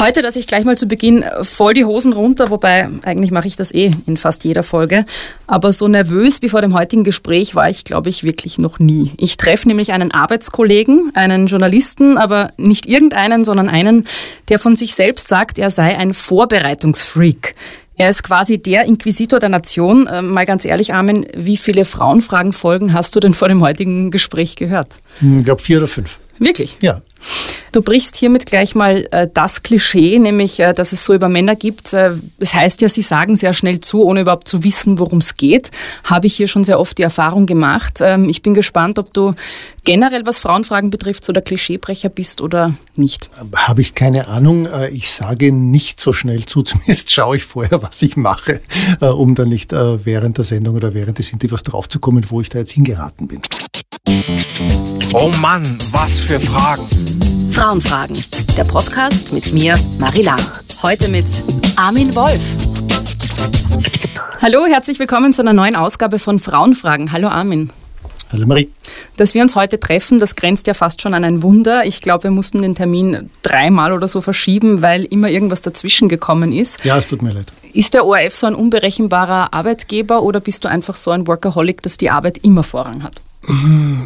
Heute, dass ich gleich mal zu Beginn voll die Hosen runter, wobei eigentlich mache ich das eh in fast jeder Folge. Aber so nervös wie vor dem heutigen Gespräch war ich, glaube ich, wirklich noch nie. Ich treffe nämlich einen Arbeitskollegen, einen Journalisten, aber nicht irgendeinen, sondern einen, der von sich selbst sagt, er sei ein Vorbereitungsfreak. Er ist quasi der Inquisitor der Nation. Äh, mal ganz ehrlich, Armin, wie viele Frauenfragen-Folgen hast du denn vor dem heutigen Gespräch gehört? Ich glaube vier oder fünf. Wirklich? Ja. Du brichst hiermit gleich mal äh, das Klischee, nämlich, äh, dass es so über Männer gibt. Äh, das heißt ja, sie sagen sehr schnell zu, ohne überhaupt zu wissen, worum es geht. Habe ich hier schon sehr oft die Erfahrung gemacht. Ähm, ich bin gespannt, ob du generell, was Frauenfragen betrifft, so der Klischeebrecher bist oder nicht. Habe ich keine Ahnung. Äh, ich sage nicht so schnell zu. Zumindest schaue ich vorher, was ich mache, äh, um dann nicht äh, während der Sendung oder während des Interviews draufzukommen, wo ich da jetzt hingeraten bin. Oh Mann, was für Fragen. Frauenfragen, der Podcast mit mir, Marie Lang. Heute mit Armin Wolf. Hallo, herzlich willkommen zu einer neuen Ausgabe von Frauenfragen. Hallo Armin. Hallo Marie. Dass wir uns heute treffen, das grenzt ja fast schon an ein Wunder. Ich glaube, wir mussten den Termin dreimal oder so verschieben, weil immer irgendwas dazwischen gekommen ist. Ja, es tut mir leid. Ist der ORF so ein unberechenbarer Arbeitgeber oder bist du einfach so ein Workaholic, dass die Arbeit immer Vorrang hat?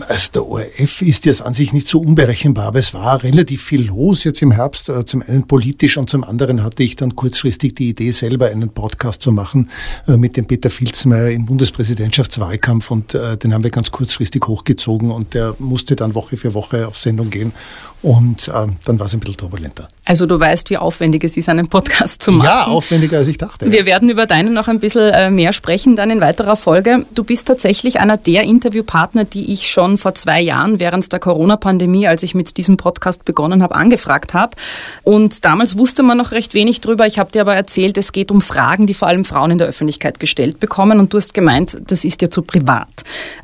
Also der ORF ist jetzt an sich nicht so unberechenbar, aber es war relativ viel los jetzt im Herbst. Äh, zum einen politisch und zum anderen hatte ich dann kurzfristig die Idee, selber einen Podcast zu machen äh, mit dem Peter Filzmeier im Bundespräsidentschaftswahlkampf und äh, den haben wir ganz kurzfristig hochgezogen und der musste dann Woche für Woche auf Sendung gehen und dann war es ein bisschen turbulenter. Also du weißt, wie aufwendig es ist, einen Podcast zu machen. Ja, aufwendiger als ich dachte. Wir ja. werden über deinen noch ein bisschen mehr sprechen dann in weiterer Folge. Du bist tatsächlich einer der Interviewpartner, die ich schon vor zwei Jahren während der Corona-Pandemie, als ich mit diesem Podcast begonnen habe, angefragt habe. Und damals wusste man noch recht wenig drüber. Ich habe dir aber erzählt, es geht um Fragen, die vor allem Frauen in der Öffentlichkeit gestellt bekommen. Und du hast gemeint, das ist dir zu privat.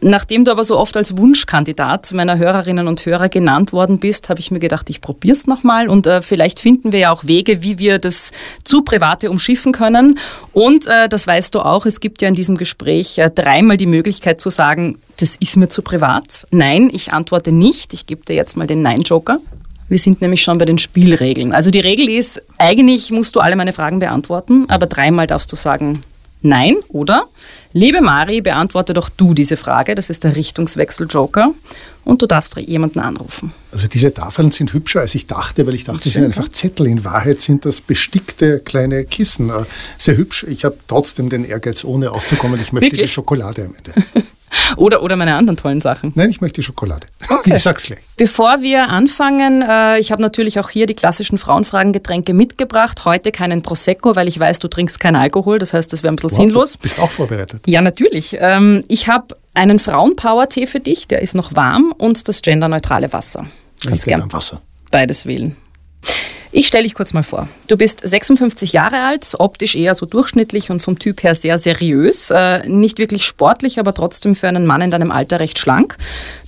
Nachdem du aber so oft als Wunschkandidat meiner Hörerinnen und Hörer genannt worden bist, habe ich mir gedacht, ich probiere es nochmal. Und äh, vielleicht finden wir ja auch Wege, wie wir das zu Private umschiffen können. Und äh, das weißt du auch, es gibt ja in diesem Gespräch äh, dreimal die Möglichkeit zu sagen, das ist mir zu privat. Nein, ich antworte nicht. Ich gebe dir jetzt mal den Nein-Joker. Wir sind nämlich schon bei den Spielregeln. Also die Regel ist, eigentlich musst du alle meine Fragen beantworten, aber dreimal darfst du sagen Nein, oder? Liebe Mari, beantworte doch du diese Frage. Das ist der Richtungswechsel-Joker. Und du darfst jemanden anrufen. Also diese Tafeln sind hübscher, als ich dachte, weil ich dachte, sie sind einfach Zettel. In Wahrheit sind das bestickte kleine Kissen. Äh, sehr hübsch. Ich habe trotzdem den Ehrgeiz, ohne auszukommen. Ich möchte Wirklich? die Schokolade am Ende. Oder, oder meine anderen tollen Sachen. Nein, ich möchte Schokolade. Okay. Ich sag's gleich. Bevor wir anfangen, äh, ich habe natürlich auch hier die klassischen Frauenfragen-Getränke mitgebracht. Heute keinen Prosecco, weil ich weiß, du trinkst keinen Alkohol. Das heißt, das wäre ein bisschen wow, sinnlos. Du bist auch vorbereitet. Ja, natürlich. Ähm, ich habe einen Frauenpower-Tee für dich, der ist noch warm und das genderneutrale Wasser. Kannst gern Wasser. Beides wählen. Ich stelle dich kurz mal vor. Du bist 56 Jahre alt, optisch eher so durchschnittlich und vom Typ her sehr seriös. Äh, nicht wirklich sportlich, aber trotzdem für einen Mann in deinem Alter recht schlank.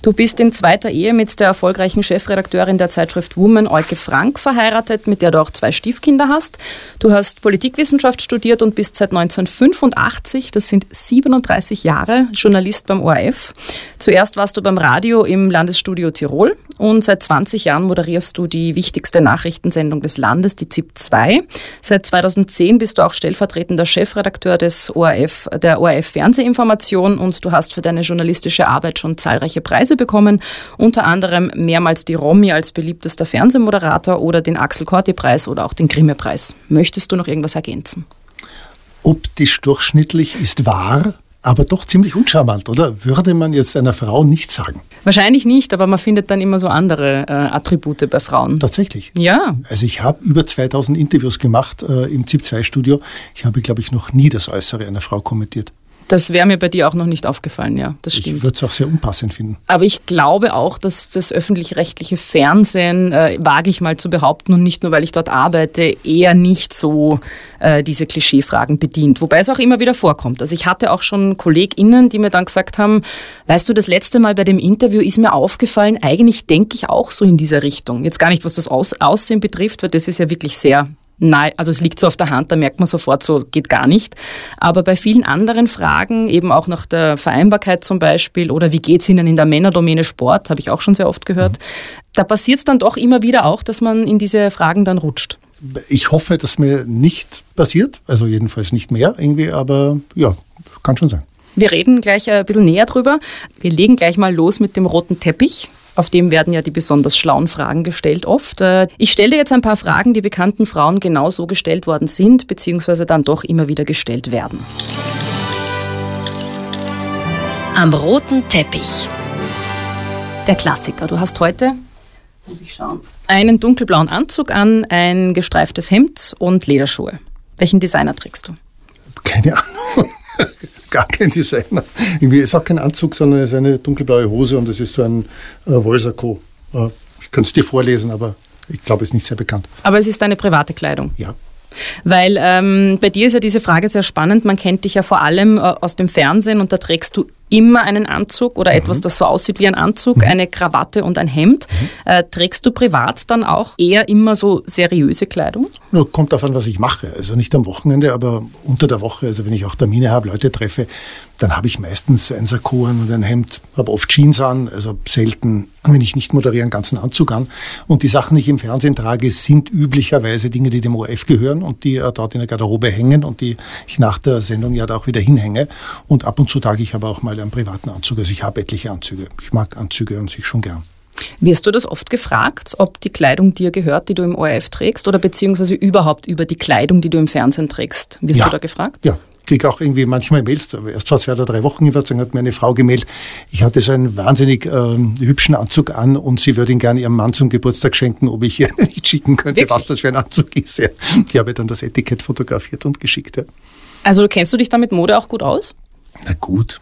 Du bist in zweiter Ehe mit der erfolgreichen Chefredakteurin der Zeitschrift Woman, Euke Frank, verheiratet, mit der du auch zwei Stiefkinder hast. Du hast Politikwissenschaft studiert und bist seit 1985, das sind 37 Jahre, Journalist beim ORF. Zuerst warst du beim Radio im Landesstudio Tirol und seit 20 Jahren moderierst du die wichtigste Nachrichtensendung des Landes, die ZIP 2. Seit 2010 bist du auch stellvertretender Chefredakteur des ORF, der ORF Fernsehinformation und du hast für deine journalistische Arbeit schon zahlreiche Preise bekommen, unter anderem mehrmals die Romy als beliebtester Fernsehmoderator oder den Axel Corti Preis oder auch den Grimme Preis. Möchtest du noch irgendwas ergänzen? Optisch durchschnittlich ist wahr, aber doch ziemlich uncharmant, oder? Würde man jetzt einer Frau nicht sagen? Wahrscheinlich nicht, aber man findet dann immer so andere äh, Attribute bei Frauen. Tatsächlich? Ja. Also ich habe über 2000 Interviews gemacht äh, im ZIP-2-Studio. Ich habe, glaube ich, noch nie das Äußere einer Frau kommentiert. Das wäre mir bei dir auch noch nicht aufgefallen, ja, das stimmt. Ich würde es auch sehr unpassend finden. Aber ich glaube auch, dass das öffentlich-rechtliche Fernsehen, äh, wage ich mal zu behaupten, und nicht nur, weil ich dort arbeite, eher nicht so äh, diese Klischeefragen bedient. Wobei es auch immer wieder vorkommt. Also ich hatte auch schon KollegInnen, die mir dann gesagt haben, weißt du, das letzte Mal bei dem Interview ist mir aufgefallen, eigentlich denke ich auch so in dieser Richtung. Jetzt gar nicht, was das Aus Aussehen betrifft, weil das ist ja wirklich sehr Nein, also es liegt so auf der Hand, da merkt man sofort, so geht gar nicht. Aber bei vielen anderen Fragen, eben auch nach der Vereinbarkeit zum Beispiel oder wie geht's Ihnen in der Männerdomäne Sport, habe ich auch schon sehr oft gehört, mhm. da passiert es dann doch immer wieder auch, dass man in diese Fragen dann rutscht. ich hoffe, dass mir nicht passiert, also jedenfalls nicht mehr irgendwie, aber ja, kann schon sein. Wir reden gleich ein bisschen näher drüber. Wir legen gleich mal los mit dem roten Teppich. Auf dem werden ja die besonders schlauen Fragen gestellt oft. Äh, ich stelle jetzt ein paar Fragen, die bekannten Frauen genauso gestellt worden sind, beziehungsweise dann doch immer wieder gestellt werden. Am roten Teppich. Der Klassiker. Du hast heute, muss ich schauen, einen dunkelblauen Anzug an, ein gestreiftes Hemd und Lederschuhe. Welchen Designer trägst du? Keine Ahnung gar kein Designer. Irgendwie ist auch kein Anzug, sondern es ist eine dunkelblaue Hose und es ist so ein äh, Wollsakko. Äh, ich könnte es dir vorlesen, aber ich glaube, es ist nicht sehr bekannt. Aber es ist deine private Kleidung? Ja. Weil ähm, bei dir ist ja diese Frage sehr spannend. Man kennt dich ja vor allem äh, aus dem Fernsehen und da trägst du immer einen Anzug oder mhm. etwas, das so aussieht wie ein Anzug, mhm. eine Krawatte und ein Hemd. Mhm. Äh, trägst du privat dann auch eher immer so seriöse Kleidung? Nur kommt davon, was ich mache. Also nicht am Wochenende, aber unter der Woche. Also wenn ich auch Termine habe, Leute treffe, dann habe ich meistens ein Sakko an und ein Hemd, habe oft Jeans an, also selten, wenn ich nicht moderiere, einen ganzen Anzug an. Und die Sachen, die ich im Fernsehen trage, sind üblicherweise Dinge, die dem ORF gehören und die äh, dort in der Garderobe hängen und die ich nach der Sendung ja da auch wieder hinhänge. Und ab und zu trage ich aber auch mal einen privaten Anzug. Also ich habe etliche Anzüge. Ich mag Anzüge an sich schon gern. Wirst du das oft gefragt, ob die Kleidung dir gehört, die du im ORF trägst, oder beziehungsweise überhaupt über die Kleidung, die du im Fernsehen trägst? Wirst ja. du da gefragt? Ja, kriege auch irgendwie manchmal Mails, erst vor zwei oder drei Wochen jeweils, hat mir eine Frau gemeldet, ich hatte so einen wahnsinnig ähm, hübschen Anzug an und sie würde ihn gerne ihrem Mann zum Geburtstag schenken, ob ich ihr nicht schicken könnte, Wirklich? was das für ein Anzug ist. Ja. Die habe dann das Etikett fotografiert und geschickt. Ja. Also kennst du dich da mit Mode auch gut aus? Na gut,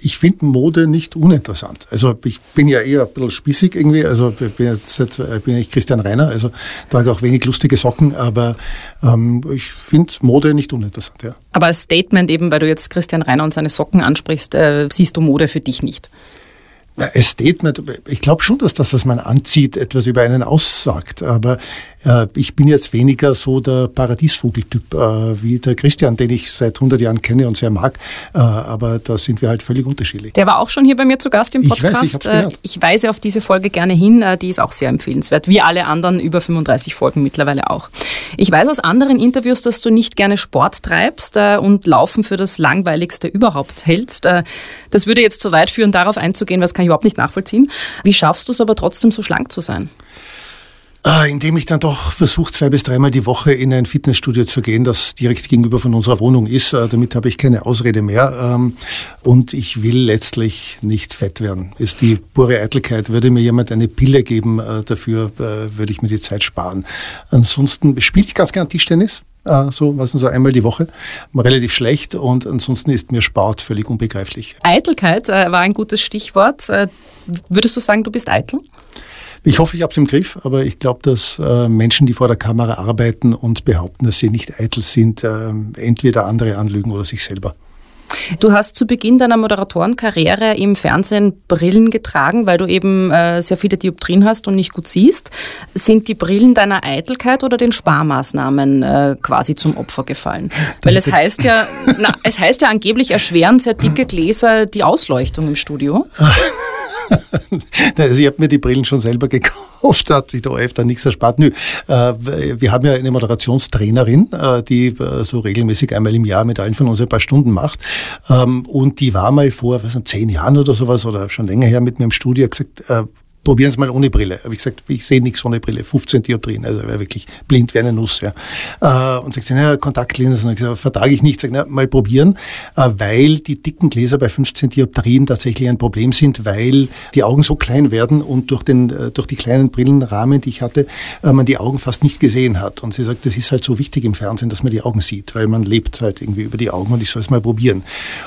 ich finde Mode nicht uninteressant. Also ich bin ja eher ein bisschen spießig irgendwie. Also ich bin jetzt ich bin nicht Christian Reiner, also trage auch wenig lustige Socken, aber ähm, ich finde Mode nicht uninteressant, ja. Aber als Statement eben, weil du jetzt Christian Reiner und seine Socken ansprichst, äh, siehst du Mode für dich nicht? Ein Statement, ich glaube schon, dass das, was man anzieht, etwas über einen aussagt. Aber ich bin jetzt weniger so der Paradiesvogeltyp äh, wie der Christian, den ich seit 100 Jahren kenne und sehr mag. Äh, aber da sind wir halt völlig unterschiedlich. Der war auch schon hier bei mir zu Gast im Podcast. Ich, weiß, ich, gehört. ich weise auf diese Folge gerne hin. Die ist auch sehr empfehlenswert. Wie alle anderen über 35 Folgen mittlerweile auch. Ich weiß aus anderen Interviews, dass du nicht gerne Sport treibst und Laufen für das langweiligste überhaupt hältst. Das würde jetzt zu weit führen, darauf einzugehen, was kann ich überhaupt nicht nachvollziehen. Wie schaffst du es aber trotzdem so schlank zu sein? Ah, indem ich dann doch versuche, zwei bis dreimal die Woche in ein Fitnessstudio zu gehen, das direkt gegenüber von unserer Wohnung ist. Äh, damit habe ich keine Ausrede mehr. Ähm, und ich will letztlich nicht fett werden. Ist die pure Eitelkeit. Würde mir jemand eine Pille geben, äh, dafür äh, würde ich mir die Zeit sparen. Ansonsten spiele ich ganz gern Tischtennis so, was so einmal die Woche, relativ schlecht und ansonsten ist mir Sport völlig unbegreiflich. Eitelkeit äh, war ein gutes Stichwort. Äh, würdest du sagen, du bist eitel? Ich hoffe, ich habe es im Griff, aber ich glaube, dass äh, Menschen, die vor der Kamera arbeiten und behaupten, dass sie nicht eitel sind, äh, entweder andere anlügen oder sich selber. Du hast zu Beginn deiner Moderatorenkarriere im Fernsehen Brillen getragen, weil du eben äh, sehr viele Dioptrien hast und nicht gut siehst. Sind die Brillen deiner Eitelkeit oder den Sparmaßnahmen äh, quasi zum Opfer gefallen? Weil es heißt ja, na, es heißt ja angeblich erschweren sehr dicke Gläser die Ausleuchtung im Studio. also ich habe mir die Brillen schon selber gekauft, hat sich der ORF dann nichts erspart. Nö, äh, wir haben ja eine Moderationstrainerin, äh, die äh, so regelmäßig einmal im Jahr mit allen von uns ein paar Stunden macht. Ähm, und die war mal vor, was zehn Jahren oder sowas oder schon länger her mit mir im Studio gesagt, probieren Sie mal ohne Brille. Habe ich gesagt, ich sehe nichts ohne Brille, 15 Dioptrien, also wäre wirklich blind wie eine Nuss. Ja. Äh, und sagt sie, naja, Kontaktlinsen, vertrage ich nicht. Sag, na, mal probieren, äh, weil die dicken Gläser bei 15 Dioptrien tatsächlich ein Problem sind, weil die Augen so klein werden und durch, den, äh, durch die kleinen Brillenrahmen, die ich hatte, man die Augen fast nicht gesehen hat. Und sie sagt, das ist halt so wichtig im Fernsehen, dass man die Augen sieht, weil man lebt halt irgendwie über die Augen und ich soll es mal probieren.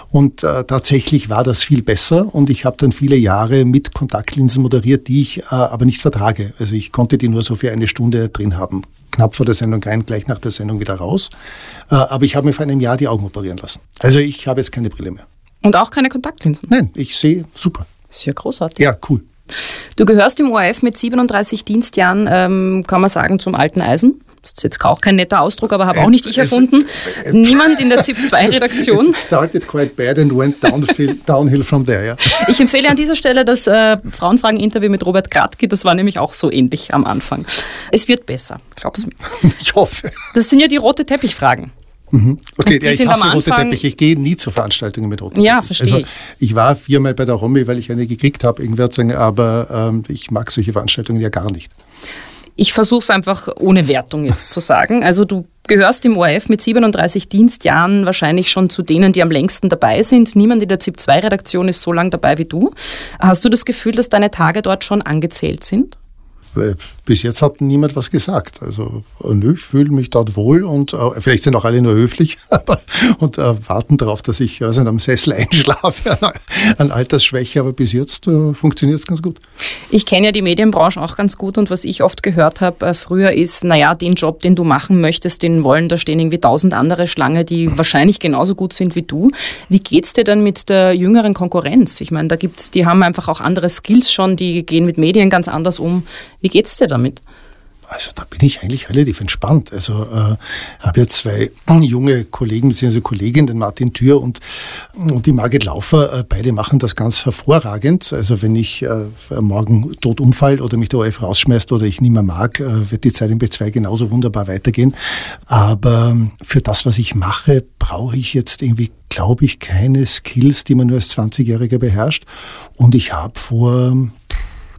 Und äh, tatsächlich war das viel besser und ich habe dann viele Jahre mit Kontaktlinsen moderiert, die ich äh, aber nicht vertrage. Also ich konnte die nur so für eine Stunde drin haben. Knapp vor der Sendung rein, gleich nach der Sendung wieder raus. Äh, aber ich habe mir vor einem Jahr die Augen operieren lassen. Also ich habe jetzt keine Brille mehr. Und auch keine Kontaktlinsen? Nein, ich sehe super. Ist ja großartig. Ja, cool. Du gehörst im ORF mit 37 Dienstjahren, ähm, kann man sagen, zum alten Eisen. Das ist jetzt auch kein netter Ausdruck, aber habe auch nicht ich erfunden. Niemand in der ZIP-2-Redaktion. It started quite bad and went downhill, downhill from there, ja. Ich empfehle an dieser Stelle das äh, Frauenfragen-Interview mit Robert Kratke, das war nämlich auch so ähnlich am Anfang. Es wird besser, glaub's mir. Ich hoffe. Das sind ja die rote Teppichfragen. Mhm. Okay, ja, ich hasse rote Teppich. Ich gehe nie zu Veranstaltungen mit roten Ja, Teppich. verstehe Also, ich war viermal bei der Romy, weil ich eine gekriegt habe, irgendwer hat sagen, aber ähm, ich mag solche Veranstaltungen ja gar nicht. Ich versuche es einfach ohne Wertung jetzt zu sagen. Also du gehörst im ORF mit 37 Dienstjahren wahrscheinlich schon zu denen, die am längsten dabei sind. Niemand in der ZIP-2-Redaktion ist so lange dabei wie du. Hast du das Gefühl, dass deine Tage dort schon angezählt sind? Bis jetzt hat niemand was gesagt. Also nö, ich fühle mich dort wohl und äh, vielleicht sind auch alle nur höflich und äh, warten darauf, dass ich also am Sessel einschlafe an Altersschwäche. Aber bis jetzt äh, funktioniert es ganz gut. Ich kenne ja die Medienbranche auch ganz gut und was ich oft gehört habe äh, früher ist, naja, den Job, den du machen möchtest, den wollen, da stehen irgendwie tausend andere Schlange, die wahrscheinlich genauso gut sind wie du. Wie geht's dir dann mit der jüngeren Konkurrenz? Ich meine, da gibt's, die haben einfach auch andere Skills schon, die gehen mit Medien ganz anders um. Wie geht's dir damit? Also da bin ich eigentlich relativ entspannt. Also äh, habe ja zwei junge Kollegen bzw. Kolleginnen, den Martin Thür und, und die Margit Laufer. Äh, beide machen das ganz hervorragend. Also wenn ich äh, morgen tot umfall oder mich der ORF rausschmeißt oder ich nicht mehr mag, äh, wird die Zeit im B2 genauso wunderbar weitergehen. Aber für das, was ich mache, brauche ich jetzt irgendwie, glaube ich, keine Skills, die man nur als 20-Jähriger beherrscht. Und ich habe vor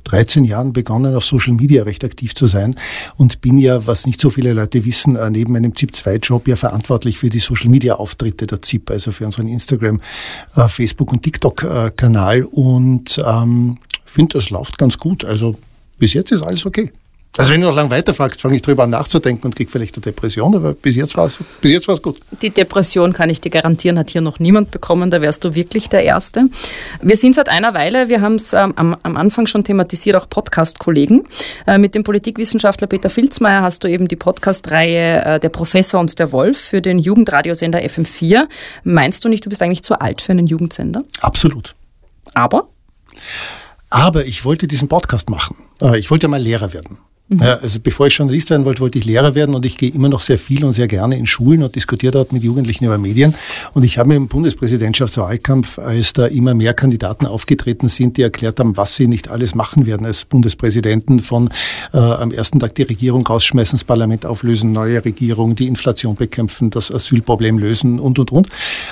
13 Jahren begonnen, auf Social Media recht aktiv zu sein und bin ja, was nicht so viele Leute wissen, äh, neben meinem ZIP-2-Job ja verantwortlich für die Social Media Auftritte der ZIP, also für unseren Instagram, äh, Facebook und TikTok-Kanal und ähm, finde, das läuft ganz gut. Also bis jetzt ist alles okay. Also wenn du noch lange weiterfragst, fange ich drüber an nachzudenken und kriege vielleicht eine Depression, aber bis jetzt war es bis jetzt war's gut. Die Depression kann ich dir garantieren, hat hier noch niemand bekommen, da wärst du wirklich der Erste. Wir sind seit einer Weile, wir haben es ähm, am, am Anfang schon thematisiert, auch Podcast-Kollegen. Äh, mit dem Politikwissenschaftler Peter Filzmeier hast du eben die Podcast-Reihe äh, Der Professor und der Wolf für den Jugendradiosender FM4. Meinst du nicht, du bist eigentlich zu alt für einen Jugendsender? Absolut. Aber? Aber ich wollte diesen Podcast machen. Äh, Ich wollte mal Lehrer werden. Ja, also bevor ich Journalist werden wollte, wollte ich Lehrer werden und ich gehe immer noch sehr viel und sehr gerne in Schulen und diskutiere dort mit Jugendlichen über Medien. Und ich habe mir im Bundespräsidentschaftswahlkampf, als da immer mehr Kandidaten aufgetreten sind, die erklärt haben, was sie nicht alles machen werden als Bundespräsidenten, von äh, am ersten Tag die Regierung rausschmeißen, das Parlament auflösen, neue Regierung, die Inflation bekämpfen, das Asylproblem lösen und, und, und.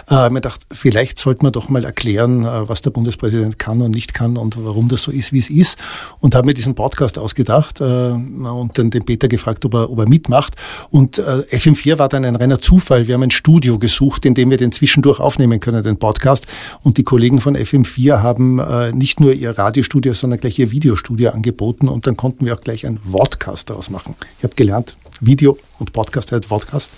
Äh, mir gedacht, vielleicht sollte man doch mal erklären, äh, was der Bundespräsident kann und nicht kann und warum das so ist, wie es ist. Und habe mir diesen Podcast ausgedacht äh, und dann den Peter gefragt, ob er, ob er mitmacht. Und äh, FM4 war dann ein reiner Zufall. Wir haben ein Studio gesucht, in dem wir den zwischendurch aufnehmen können, den Podcast. Und die Kollegen von FM4 haben äh, nicht nur ihr Radiostudio, sondern gleich ihr Videostudio angeboten. Und dann konnten wir auch gleich einen Vodcast daraus machen. Ich habe gelernt, Video und Podcast heißt Vodcast.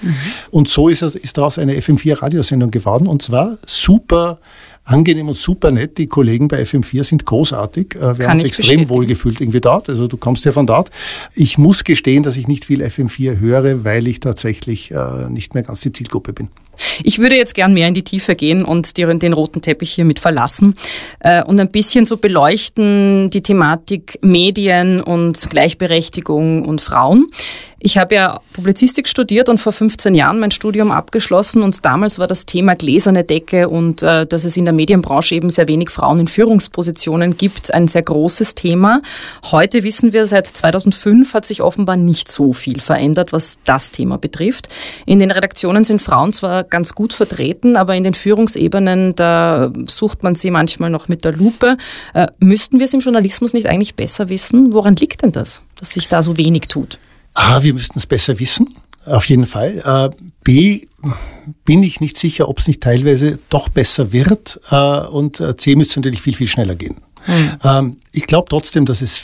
Und so ist, ist daraus eine FM4-Radiosendung geworden. Und zwar super angenehm und super nett. Die Kollegen bei FM4 sind großartig. Äh, Wir Kann haben uns extrem bestätigen. wohl gefühlt irgendwie dort. Also du kommst ja von dort. Ich muss gestehen, dass ich nicht viel FM4 höre, weil ich tatsächlich äh, nicht mehr ganz die Zielgruppe bin. Ich würde jetzt gern mehr in die Tiefe gehen und die, den roten Teppich hier mit verlassen äh, und ein bisschen so beleuchten die Thematik Medien und Gleichberechtigung und Frauen. Ich habe ja Publizistik studiert und vor 15 Jahren mein Studium abgeschlossen und damals war das Thema gläserne Decke und äh, dass es in der Medienbranche eben sehr wenig Frauen in Führungspositionen gibt, ein sehr großes Thema. Heute wissen wir, seit 2005 hat sich offenbar nicht so viel verändert, was das Thema betrifft. In den Redaktionen sind Frauen zwar ganz gut vertreten, aber in den Führungsebenen, da sucht man sie manchmal noch mit der Lupe. Äh, müssten wir es im Journalismus nicht eigentlich besser wissen? Woran liegt denn das, dass sich da so wenig tut? A, wir müssten es besser wissen. Auf jeden Fall. Äh, B, bin ich nicht sicher, ob es nicht teilweise doch besser wird. Äh, und äh, C müsste natürlich viel, viel schneller gehen. Ähm, ich glaube trotzdem, dass es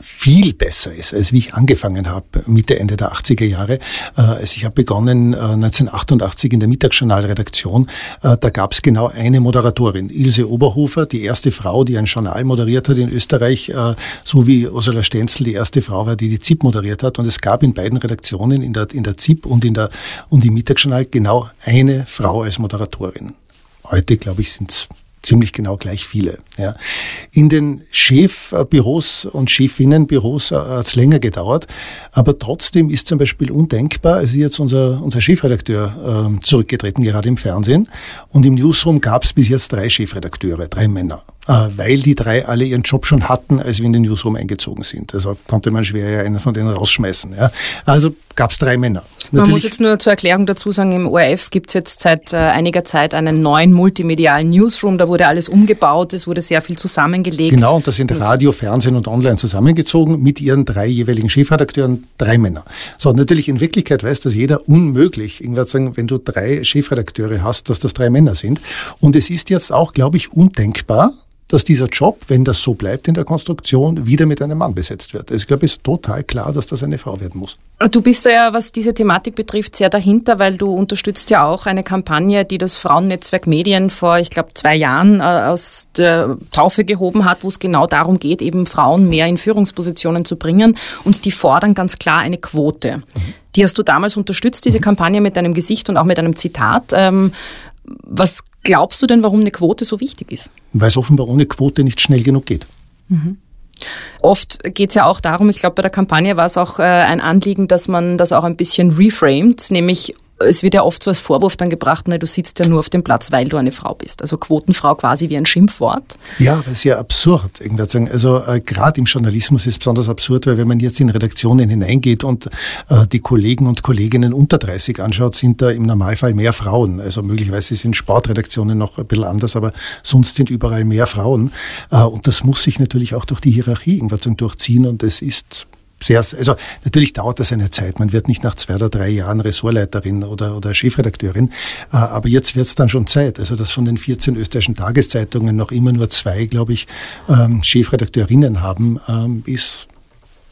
viel besser ist, als wie ich angefangen habe, Mitte, Ende der 80er Jahre. Äh, Also ich habe begonnen äh, 1988 in der Mittagsjournalredaktion. Äh, Da gab es genau eine Moderatorin, Ilse Oberhofer, die erste Frau, die ein Journal moderiert hat in Österreich, äh, so wie Ursula Stenzel die erste Frau war, die die ZIP moderiert hat. Und es gab in beiden Redaktionen, in der, in der ZIP und in der und im Mittagsjournal, genau eine Frau als Moderatorin. Heute, glaube ich, sind es ziemlich genau gleich viele. Ja. In den Chefbüros und Chefinnenbüros äh, hat es länger gedauert, aber trotzdem ist zum Beispiel undenkbar, es ist jetzt unser, unser Chefredakteur äh, zurückgetreten, gerade im Fernsehen, und im Newsroom gab es bis jetzt drei Chefredakteure, drei Männer. Äh, weil die drei alle ihren Job schon hatten, als wir in den Newsroom eingezogen sind. Also konnte man schwer ja einen von denen rausschmeißen. Ja. Also gab es drei Männer. Natürlich man muss jetzt nur zur Erklärung dazu sagen, im ORF gibt es jetzt seit äh, einiger Zeit einen neuen multimedialen Newsroom. Da wurde alles umgebaut, es wurde sehr viel zusammengelegt. Genau, und da sind Radio, Fernsehen und Online zusammengezogen mit ihren drei jeweiligen Chefredakteuren, drei Männer. So, natürlich in Wirklichkeit weiß das jeder unmöglich, irgendwas sagen, wenn du drei Chefredakteure hast, dass das drei Männer sind. Und es ist jetzt auch, glaube ich, undenkbar, dass dieser Job, wenn das so bleibt in der Konstruktion, wieder mit einem Mann besetzt wird. Also ich glaube, es ist total klar, dass das eine Frau werden muss. Du bist ja, was diese Thematik betrifft, sehr dahinter, weil du unterstützt ja auch eine Kampagne, die das Frauennetzwerk Medien vor, ich glaube, zwei Jahren äh, aus der Taufe gehoben hat, wo es genau darum geht, eben Frauen mehr in Führungspositionen zu bringen. Und die fordern ganz klar eine Quote. Mhm. Die hast du damals unterstützt, diese mhm. Kampagne mit deinem Gesicht und auch mit einem Zitat. Ähm, was glaubst du denn, warum eine Quote so wichtig ist? Weil es offenbar ohne Quote nicht schnell genug geht. Mhm. Oft geht es ja auch darum, ich glaube, bei der Kampagne war es auch äh, ein Anliegen, dass man das auch ein bisschen reframed, nämlich es wird ja oft so als Vorwurf dann gebracht, ne, du sitzt ja nur auf dem Platz, weil du eine Frau bist. Also Quotenfrau quasi wie ein Schimpfwort. Ja, das ist ja absurd. Also äh, gerade im Journalismus ist es besonders absurd, weil wenn man jetzt in Redaktionen hineingeht und äh, die Kollegen und Kolleginnen unter 30 anschaut, sind da im Normalfall mehr Frauen. Also möglicherweise sind Sportredaktionen noch ein bisschen anders, aber sonst sind überall mehr Frauen. Äh, und das muss sich natürlich auch durch die Hierarchie irgendwann durchziehen und es ist sehr, also natürlich dauert das eine Zeit. Man wird nicht nach zwei oder drei Jahren Ressortleiterin oder, oder Chefredakteurin, äh, aber jetzt wird es dann schon Zeit. Also dass von den 14 österreichischen Tageszeitungen noch immer nur zwei, glaube ich, ähm, Chefredakteurinnen haben, ähm, ist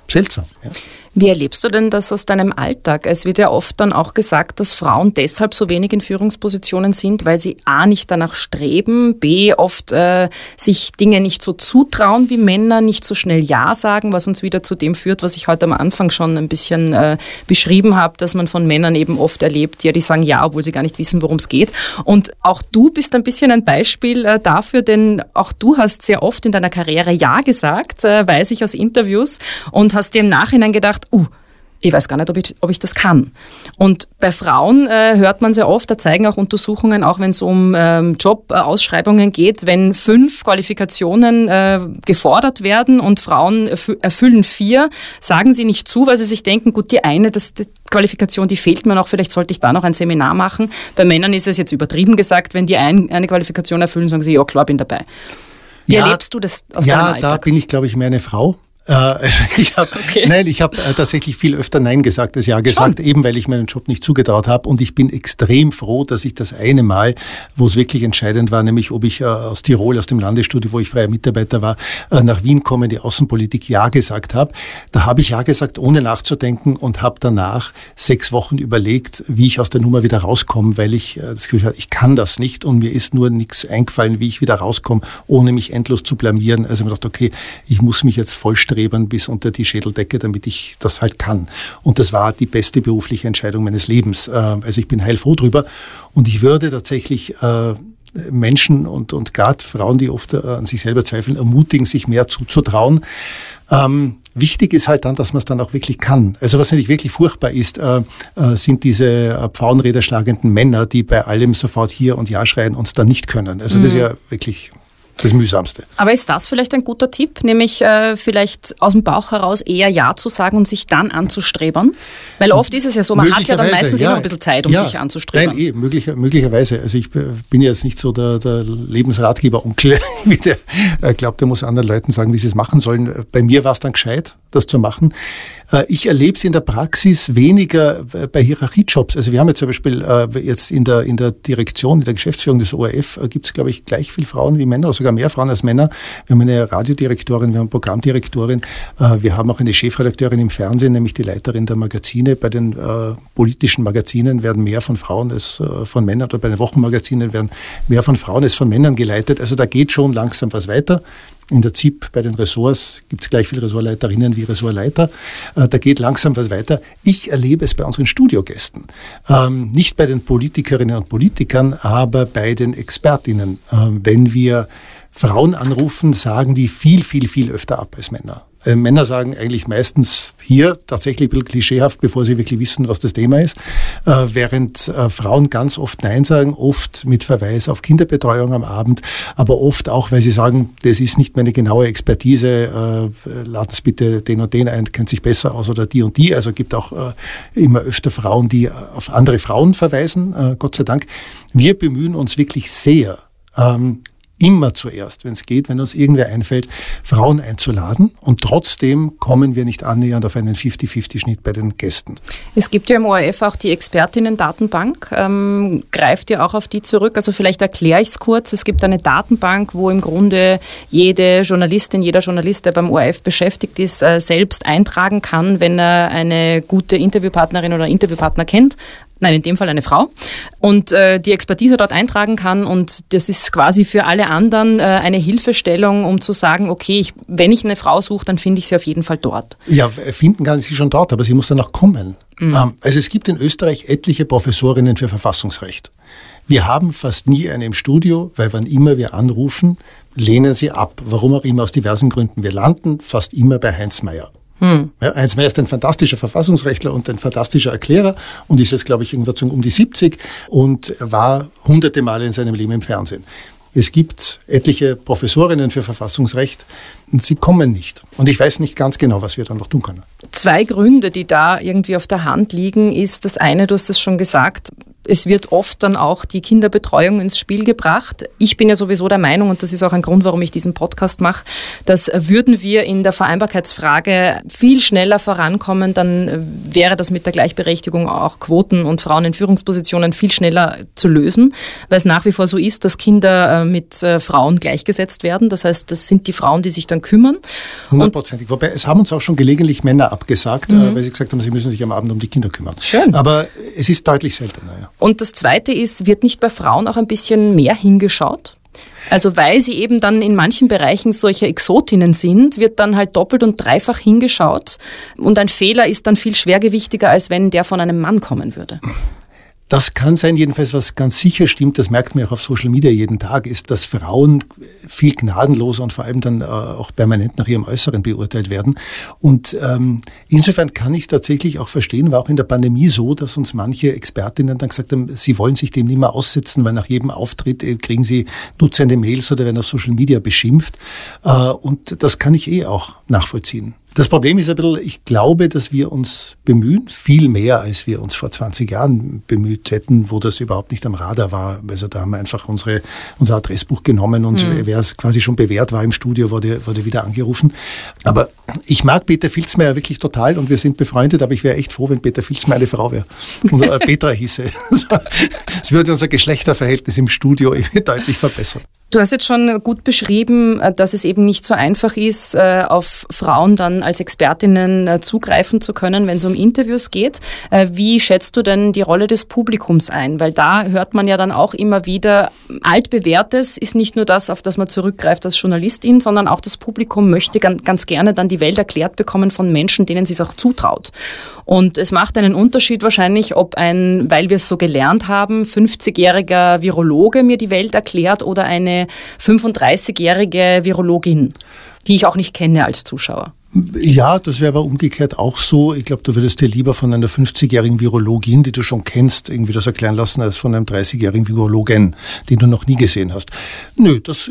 seltsam. Ja. Wie erlebst du denn das aus deinem Alltag? Es wird ja oft dann auch gesagt, dass Frauen deshalb so wenig in Führungspositionen sind, weil sie a nicht danach streben, b oft äh, sich Dinge nicht so zutrauen wie Männer, nicht so schnell ja sagen, was uns wieder zu dem führt, was ich heute am Anfang schon ein bisschen äh, beschrieben habe, dass man von Männern eben oft erlebt, ja, die sagen ja, obwohl sie gar nicht wissen, worum es geht. Und auch du bist ein bisschen ein Beispiel äh, dafür, denn auch du hast sehr oft in deiner Karriere ja gesagt, äh, weiß ich aus Interviews, und hast dir im Nachhinein gedacht, uh, ich weiß gar nicht, ob ich, ob ich das kann. Und bei Frauen äh, hört man sehr oft, da zeigen auch Untersuchungen, auch wenn es um ähm, Jobausschreibungen geht, wenn fünf Qualifikationen äh, gefordert werden und Frauen erfüllen vier, sagen sie nicht zu, weil sie sich denken, gut, die eine das, die Qualifikation, die fehlt mir noch, vielleicht sollte ich da noch ein Seminar machen. Bei Männern ist es jetzt übertrieben gesagt, wenn die ein, eine Qualifikation erfüllen, sagen sie, ja klar, bin dabei. Wie ja, erlebst du das aus ja, deinem Alltag? Ja, da bin ich, glaube ich, mehr eine Frau. Äh, ich hab, okay. Nein, ich habe äh, tatsächlich viel öfter Nein gesagt als Ja gesagt, Schon. eben weil ich meinen Job nicht zugetraut habe. Und ich bin extrem froh, dass ich das eine Mal, wo es wirklich entscheidend war, nämlich ob ich äh, aus Tirol, aus dem Landesstudio, wo ich freier Mitarbeiter war, nach Wien komme, die Außenpolitik Ja gesagt habe. Da habe ich Ja gesagt, ohne nachzudenken und habe danach sechs Wochen überlegt, wie ich aus der Nummer wieder rauskomme, weil ich das Gefühl hatte, ich kann das nicht und mir ist nur nichts eingefallen, wie ich wieder rauskomme, ohne mich endlos zu blamieren. Also ich habe gedacht, okay, ich muss mich jetzt vollständig Strebern bis unter die Schädeldecke, damit ich das halt kann. Und das war die beste berufliche Entscheidung meines Lebens. Äh, also ich bin heilfroh drüber. Und ich würde tatsächlich äh, Menschen und, und gerade Frauen, die oft äh, an sich selber zweifeln, ermutigen, sich mehr zuzutrauen. Ähm, wichtig ist halt dann, dass man es dann auch wirklich kann. Also was natürlich wirklich furchtbar ist, äh, äh, sind diese äh, Pfauenräder schlagenden Männer, die bei allem sofort hier und ja schreien und es dann nicht können. Also das ist mhm. ja wirklich das Mühsamste. Aber ist das vielleicht ein guter Tipp, nämlich äh, vielleicht aus dem Bauch heraus eher Ja zu sagen und sich dann anzustrebern? Weil oft ist es ja so, man hat ja dann meistens ja, immer ein bisschen Zeit, um ja, sich anzustreben. Nein, eh, möglicher, möglicherweise. Also ich bin jetzt nicht so der, der Lebensratgeber-Onkel, wie der äh, glaubt, der muss anderen Leuten sagen, wie sie es machen sollen. Bei mir war es dann gescheit, das zu machen. Äh, ich erlebe es in der Praxis weniger äh, bei Hierarchiejobs. Also wir haben jetzt zum Beispiel äh, jetzt in der, in der Direktion, in der Geschäftsführung des ORF gibt es, glaube ich, gleich viel Frauen wie Männer, sogar mehr Frauen als Männer. Wir haben eine Radiodirektorin, wir haben eine Programmdirektorin, wir haben auch eine Chefredakteurin im Fernsehen, nämlich die Leiterin der Magazine. Bei den äh, politischen Magazinen werden mehr von Frauen als von Männern oder bei den Wochenmagazinen werden mehr von Frauen als von Männern geleitet. Also da geht schon langsam was weiter. In der ZIP bei den Ressorts gibt es gleich viele Ressortleiterinnen wie Ressortleiter. Äh, da geht langsam was weiter. Ich erlebe es bei unseren Studiogästen. Ähm, nicht bei den Politikerinnen und Politikern, aber bei den Expertinnen. Ähm, wenn wir Frauen anrufen, sagen die viel, viel, viel öfter ab als Männer. Äh, Männer sagen eigentlich meistens hier tatsächlich ein bisschen klischeehaft, bevor sie wirklich wissen, was das Thema ist, äh, während äh, Frauen ganz oft Nein sagen, oft mit Verweis auf Kinderbetreuung am Abend, aber oft auch, weil sie sagen, das ist nicht meine genaue Expertise, äh, laden Sie bitte den und den ein, kennt sich besser aus oder die und die. Also gibt auch äh, immer öfter Frauen, die auf andere Frauen verweisen, äh, Gott sei Dank. Wir bemühen uns wirklich sehr, ähm, immer zuerst, wenn es geht, wenn uns irgendwer einfällt, Frauen einzuladen. Und trotzdem kommen wir nicht annähernd auf einen 50-50-Schnitt bei den Gästen. Es gibt ja im ORF auch die Expertinnen-Datenbank. Ähm, greift ihr auch auf die zurück? Also vielleicht erkläre ich es kurz. Es gibt eine Datenbank, wo im Grunde jede Journalistin, jeder Journalist, der beim ORF beschäftigt ist, äh, selbst eintragen kann, wenn er eine gute Interviewpartnerin oder Interviewpartner kennt nein, in dem Fall eine Frau, und äh, die Expertise dort eintragen kann. Und das ist quasi für alle anderen äh, eine Hilfestellung, um zu sagen, okay, ich, wenn ich eine Frau suche, dann finde ich sie auf jeden Fall dort. Ja, finden kann ich sie schon dort, aber sie muss dann auch kommen. Mhm. Ähm, also es gibt in Österreich etliche Professorinnen für Verfassungsrecht. Wir haben fast nie eine im Studio, weil wann immer wir anrufen, lehnen sie ab. Warum auch immer, aus diversen Gründen. Wir landen fast immer bei Heinz Mayer. Hm. Ja, Heinz ist ein fantastischer Verfassungsrechtler und ein fantastischer Erklärer und ist jetzt, glaube ich, irgendwo um die 70 und war hunderte Male in seinem Leben im Fernsehen. Es gibt etliche Professorinnen für Verfassungsrecht und sie kommen nicht. Und ich weiß nicht ganz genau, was wir dann noch tun können. Zwei Gründe, die da irgendwie auf der Hand liegen, ist das eine, du hast es schon gesagt, es wird oft dann auch die Kinderbetreuung ins Spiel gebracht. Ich bin ja sowieso der Meinung, und das ist auch ein Grund, warum ich diesen Podcast mache, dass würden wir in der Vereinbarkeitsfrage viel schneller vorankommen, dann wäre das mit der Gleichberechtigung auch Quoten und Frauen in Führungspositionen viel schneller zu lösen, weil es nach wie vor so ist, dass Kinder äh, mit äh, Frauen gleichgesetzt werden. Das heißt, das sind die Frauen, die sich dann kümmern. Hundertprozentig. Wobei es haben uns auch schon gelegentlich Männer abgesagt, äh, mhm. weil sie gesagt haben, sie müssen sich am Abend um die Kinder kümmern. Schön. Aber es ist deutlich seltener. Ja. Und das Zweite ist, wird nicht bei Frauen auch ein bisschen mehr hingeschaut? Also weil sie eben dann in manchen Bereichen solche Exotinnen sind, wird dann halt doppelt und dreifach hingeschaut. Und ein Fehler ist dann viel schwergewichtiger, als wenn der von einem Mann kommen würde. Das kann sein, jedenfalls was ganz sicher stimmt, das merkt man auch auf Social Media jeden Tag, ist, dass Frauen viel gnadenloser und vor allem dann äh, auch permanent nach ihrem Äußeren beurteilt werden. Und ähm, insofern kann ich es tatsächlich auch verstehen, war auch in der Pandemie so, dass uns manche Expertinnen dann gesagt haben, sie wollen sich dem nicht mehr aussetzen, weil nach jedem Auftritt äh, kriegen sie Dutzende Mails oder werden auf Social Media beschimpft. Äh, und das kann ich eh auch nachvollziehen. Das Problem ist ein bisschen, ich glaube, dass wir uns bemühen, viel mehr, als wir uns vor 20 Jahren bemüht hätten, wo das überhaupt nicht am Radar war. Also da haben wir einfach unsere, unser Adressbuch genommen und mhm. wer es quasi schon bewährt war im Studio, wurde, wurde wieder angerufen. Aber ich mag Peter Filzmeier wirklich total und wir sind befreundet, aber ich wäre echt froh, wenn Peter Filzmeier eine Frau wäre und äh, Petra hieße. Es würde unser Geschlechterverhältnis im Studio deutlich verbessern. Du hast jetzt schon gut beschrieben, äh, dass es eben nicht so einfach ist, äh, auf Frauen dann als Expertinnen äh, zugreifen zu können, wenn es um Interviews geht. Wie schätzt du denn die Rolle des Publikums ein? Weil da hört man ja dann auch immer wieder, altbewährtes ist nicht nur das, auf das man zurückgreift als Journalistin, sondern auch das Publikum möchte ganz gerne dann die Welt erklärt bekommen von Menschen, denen sie es auch zutraut. Und es macht einen Unterschied wahrscheinlich, ob ein, weil wir es so gelernt haben, 50-jähriger Virologe mir die Welt erklärt oder eine 35-jährige Virologin, die ich auch nicht kenne als Zuschauer. Ja, das wäre aber umgekehrt auch so. Ich glaube, du würdest dir lieber von einer 50-jährigen Virologin, die du schon kennst, irgendwie das erklären lassen, als von einem 30-jährigen Virologen, den du noch nie gesehen hast. Nö, das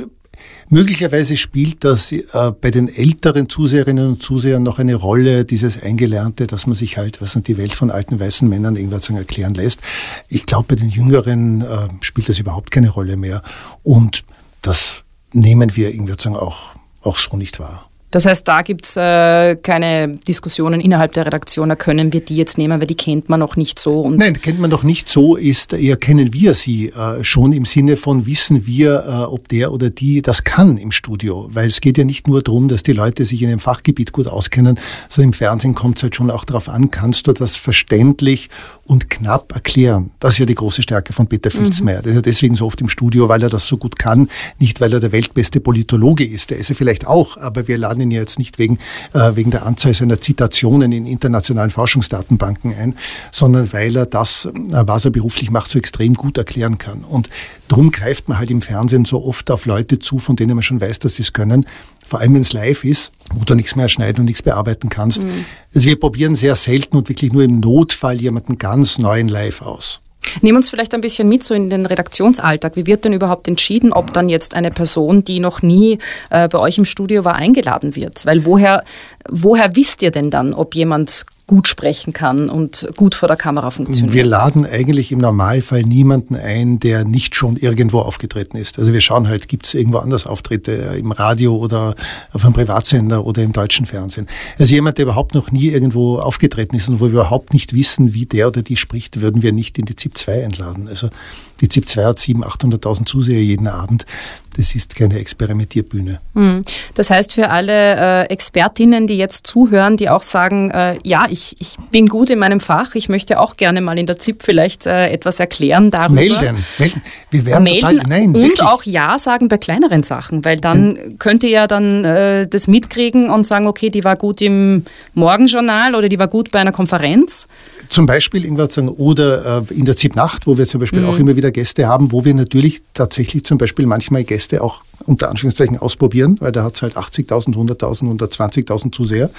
Möglicherweise spielt das äh, bei den älteren Zuseherinnen und Zusehern noch eine Rolle, dieses Eingelernte, dass man sich halt, was sind die Welt von alten weißen Männern irgendwas erklären lässt. Ich glaube, bei den Jüngeren äh, spielt das überhaupt keine Rolle mehr. Und das nehmen wir irgendwie auch, auch so nicht wahr. Das heißt, da gibt es äh, keine Diskussionen innerhalb der Redaktion, da können wir die jetzt nehmen, weil die kennt man noch nicht so. Nein, kennt man noch nicht so, ist eher kennen wir sie äh, schon im Sinne von wissen wir, äh, ob der oder die das kann im Studio. Weil es geht ja nicht nur darum, dass die Leute sich in dem Fachgebiet gut auskennen, sondern im Fernsehen kommt es halt schon auch darauf an, kannst du das verständlich und knapp erklären. Das ist ja die große Stärke von Peter Filzmeier. Mhm. Der ist ja deswegen so oft im Studio, weil er das so gut kann, nicht weil er der weltbeste Politologe ist. Der ist er vielleicht auch, aber wir laden ihn ja jetzt nicht wegen, äh, wegen der Anzahl seiner Zitationen in internationalen Forschungsdatenbanken ein, sondern weil er das, äh, was er beruflich macht, so extrem gut erklären kann. Und darum greift man halt im Fernsehen so oft auf Leute zu, von denen man schon weiß, dass sie es können. Vor allem, wenn es live ist, wo du nichts mehr schneiden und nichts bearbeiten kannst. Mhm. Also wir probieren sehr selten und wirklich nur im Notfall jemanden ganz neuen live aus. Nehmen uns vielleicht ein bisschen mit so in den Redaktionsalltag. Wie wird denn überhaupt entschieden, ob dann jetzt eine Person, die noch nie äh, bei euch im Studio war, eingeladen wird? Weil woher, woher wisst ihr denn dann, ob jemand gut sprechen kann und gut vor der Kamera funktioniert. Wir laden eigentlich im Normalfall niemanden ein, der nicht schon irgendwo aufgetreten ist. Also wir schauen halt, gibt es irgendwo anders Auftritte im Radio oder auf einem Privatsender oder im deutschen Fernsehen. Also jemand, der überhaupt noch nie irgendwo aufgetreten ist und wo wir überhaupt nicht wissen, wie der oder die spricht, würden wir nicht in die ZIP 2 einladen. Also die ZIP 2 hat 700.000, 800.000 Zuseher jeden Abend. Das ist keine Experimentierbühne. Hm. Das heißt für alle äh, Expertinnen, die jetzt zuhören, die auch sagen, äh, ja, ich, ich bin gut in meinem Fach, ich möchte auch gerne mal in der ZIP vielleicht äh, etwas erklären darüber. Melden, melden. Wir werden melden total, nein, und wirklich. auch Ja sagen bei kleineren Sachen, weil dann hm. könnt ihr ja dann äh, das mitkriegen und sagen, okay, die war gut im Morgenjournal oder die war gut bei einer Konferenz. Zum Beispiel sagen, oder äh, in der ZIP Nacht, wo wir zum Beispiel hm. auch immer wieder Gäste haben, wo wir natürlich tatsächlich zum Beispiel manchmal Gäste auch unter Anführungszeichen ausprobieren, weil da hat es halt 80.000, 100.000, 120.000 Zuseher.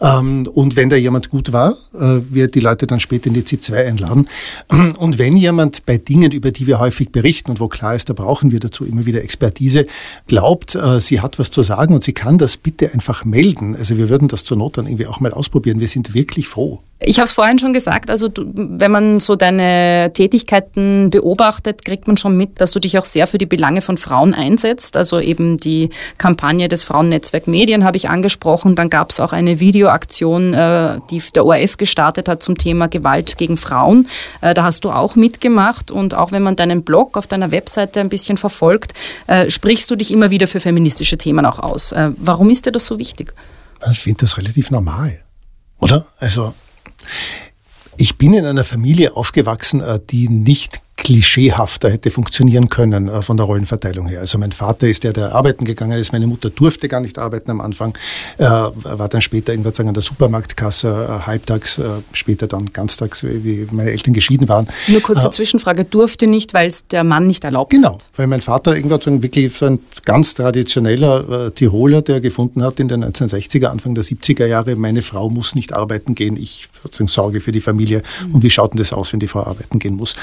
Ähm, und wenn da jemand gut war, äh, wird die Leute dann später in die ZIP 2 einladen. Und wenn jemand bei Dingen, über die wir häufig berichten und wo klar ist, da brauchen wir dazu immer wieder Expertise, glaubt, äh, sie hat was zu sagen und sie kann das bitte einfach melden. Also wir würden das zur Not dann irgendwie auch mal ausprobieren. Wir sind wirklich froh. Ich habe es vorhin schon gesagt, also du, wenn man so deine Tätigkeiten beobachtet, kriegt man schon mit, dass du dich auch sehr für die Belange von Frauen einsetzt. Also eben die Kampagne des Frauennetzwerk Medien habe ich angesprochen. Dann gab es auch eine Videoaktion, äh, die der ORF gestartet hat zum Thema Gewalt gegen Frauen. Äh, da hast du auch mitgemacht und auch wenn man deinen Blog auf deiner Webseite ein bisschen verfolgt, äh, sprichst du dich immer wieder für feministische Themen auch aus. Äh, warum ist dir das so wichtig? Also ich finde das relativ normal, oder? Also ich bin in einer Familie aufgewachsen, äh, die nicht klischeehafter hätte funktionieren können äh, von der Rollenverteilung her. Also mein Vater ist der, der arbeiten gegangen ist, meine Mutter durfte gar nicht arbeiten am Anfang, äh, war dann später irgendwann sagen an der Supermarktkasse, äh, halbtags, äh, später dann ganztags, wie meine Eltern geschieden waren. Nur kurze äh, Zwischenfrage, durfte nicht, weil es der Mann nicht erlaubt genau, hat? Genau, weil mein Vater irgendwann so wirklich so ein ganz traditioneller äh, Tiroler, der gefunden hat in den 1960er, Anfang der 70er Jahre, meine Frau muss nicht arbeiten gehen, ich sorge für die Familie mhm. und wie schaut denn das aus, wenn die Frau arbeiten gehen muss?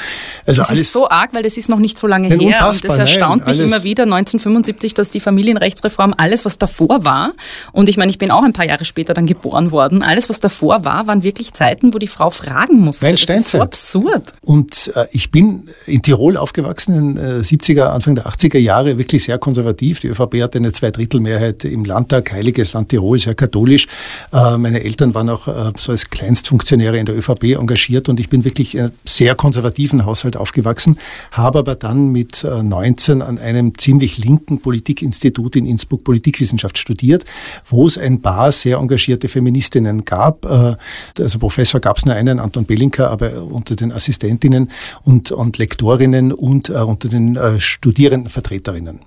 Also das alles, ist so arg, weil das ist noch nicht so lange her. Und das erstaunt nein, mich immer wieder, 1975, dass die Familienrechtsreform, alles was davor war, und ich meine, ich bin auch ein paar Jahre später dann geboren worden, alles was davor war, waren wirklich Zeiten, wo die Frau fragen musste. Nein, das ist so absurd. Und äh, ich bin in Tirol aufgewachsen, in den äh, 70er, Anfang der 80er Jahre, wirklich sehr konservativ. Die ÖVP hatte eine Zweidrittelmehrheit im Landtag, Heiliges Land Tirol, sehr katholisch. Äh, meine Eltern waren auch äh, so als Kleinstfunktionäre in der ÖVP engagiert und ich bin wirklich in einem sehr konservativen Haushalt aufgewachsen aufgewachsen, habe aber dann mit 19 äh, an einem ziemlich linken Politikinstitut in Innsbruck Politikwissenschaft studiert, wo es ein paar sehr engagierte Feministinnen gab. Äh, also Professor gab es nur einen, Anton Belinka, aber unter den Assistentinnen und, und Lektorinnen und äh, unter den Studierendenvertreterinnen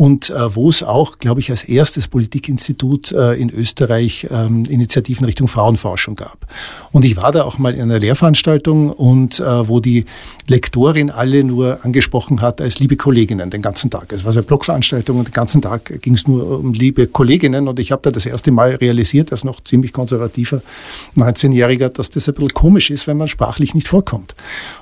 und äh, wo es auch, glaube ich, als erstes Politikinstitut äh, in Österreich ähm, Initiativen Richtung Frauenforschung gab. Und ich war da auch mal in einer Lehrveranstaltung und äh, wo die Lektorin alle nur angesprochen hat als liebe Kolleginnen den ganzen Tag. Es war so eine Blogveranstaltung und den ganzen Tag ging es nur um liebe Kolleginnen und ich habe da das erste Mal realisiert, als noch ziemlich konservativer 19-Jähriger, dass das ein bisschen komisch ist, wenn man sprachlich nicht vorkommt.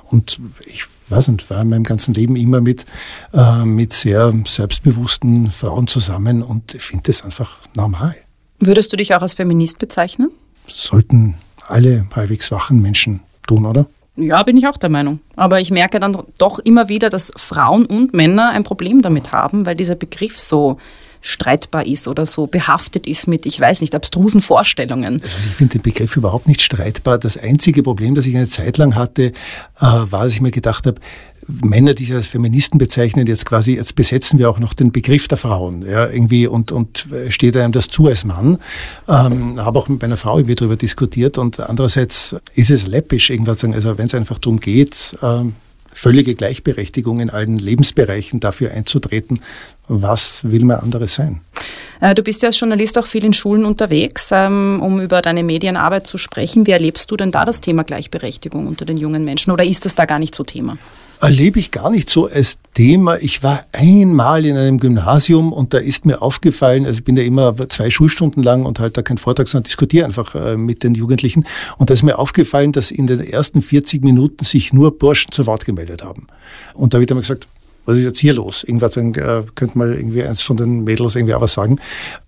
Und ich weiß nicht, war in meinem ganzen Leben immer mit, äh, mit sehr selbstbewussten Frauen zusammen und ich finde das einfach normal. Würdest du dich auch als Feminist bezeichnen? sollten alle halbwegs wachen Menschen tun, oder? Ja, bin ich auch der Meinung. Aber ich merke dann doch immer wieder, dass Frauen und Männer ein Problem damit haben, weil dieser Begriff so streitbar ist oder so behaftet ist mit, ich weiß nicht, abstrusen Vorstellungen. Also ich finde den Begriff überhaupt nicht streitbar. Das einzige Problem, das ich eine Zeit lang hatte, äh, war, dass ich mir gedacht habe, Männer, die sich als Feministen bezeichnen, jetzt quasi, jetzt besetzen wir auch noch den Begriff der Frauen, ja, irgendwie und, und steht einem das zu als Mann. Ähm, habe auch mit meiner Frau irgendwie darüber diskutiert und andererseits ist es läppisch, irgendwas sagen, also wenn es einfach darum geht, ähm, völlige Gleichberechtigung in allen Lebensbereichen dafür einzutreten, was will man anderes sein? Äh, du bist ja als Journalist auch viel in Schulen unterwegs, ähm, um über deine Medienarbeit zu sprechen. Wie erlebst du denn da das Thema Gleichberechtigung unter den jungen Menschen oder ist das da gar nicht so Thema? erlebe ich gar nicht so als Thema. Ich war einmal in einem Gymnasium und da ist mir aufgefallen, also ich bin da immer zwei Schulstunden lang und halt da keinen Vortrag, sondern diskutiere einfach äh, mit den Jugendlichen. Und da ist mir aufgefallen, dass in den ersten 40 Minuten sich nur Burschen zu Wort gemeldet haben. Und da habe ich dann mal gesagt, was ist jetzt hier los? Irgendwas äh, könnte mal irgendwie eins von den Mädels irgendwie auch was sagen.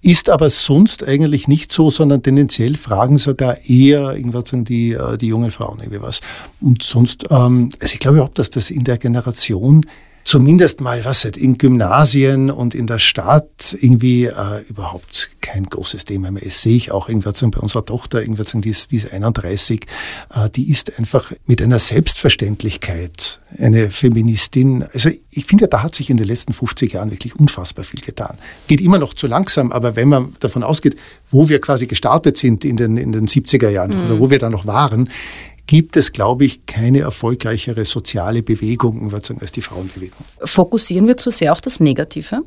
Ist aber sonst eigentlich nicht so, sondern tendenziell fragen sogar eher irgendwas sagen die, äh, die jungen Frauen irgendwie was. Und sonst, ähm, also ich glaube überhaupt, dass das in der Generation zumindest mal, was halt in Gymnasien und in der Stadt irgendwie äh, überhaupt kein großes Thema mehr ist. Sehe ich auch irgendwas sagen, bei unserer Tochter, irgendwas sagen, die ist, die ist 31, äh, die ist einfach mit einer Selbstverständlichkeit eine Feministin. Also ich finde, da hat sich in den letzten 50 Jahren wirklich unfassbar viel getan. Geht immer noch zu langsam, aber wenn man davon ausgeht, wo wir quasi gestartet sind in den, in den 70er Jahren mhm. oder wo wir da noch waren, gibt es, glaube ich, keine erfolgreichere soziale Bewegung als die Frauenbewegung. Fokussieren wir zu sehr auf das Negative?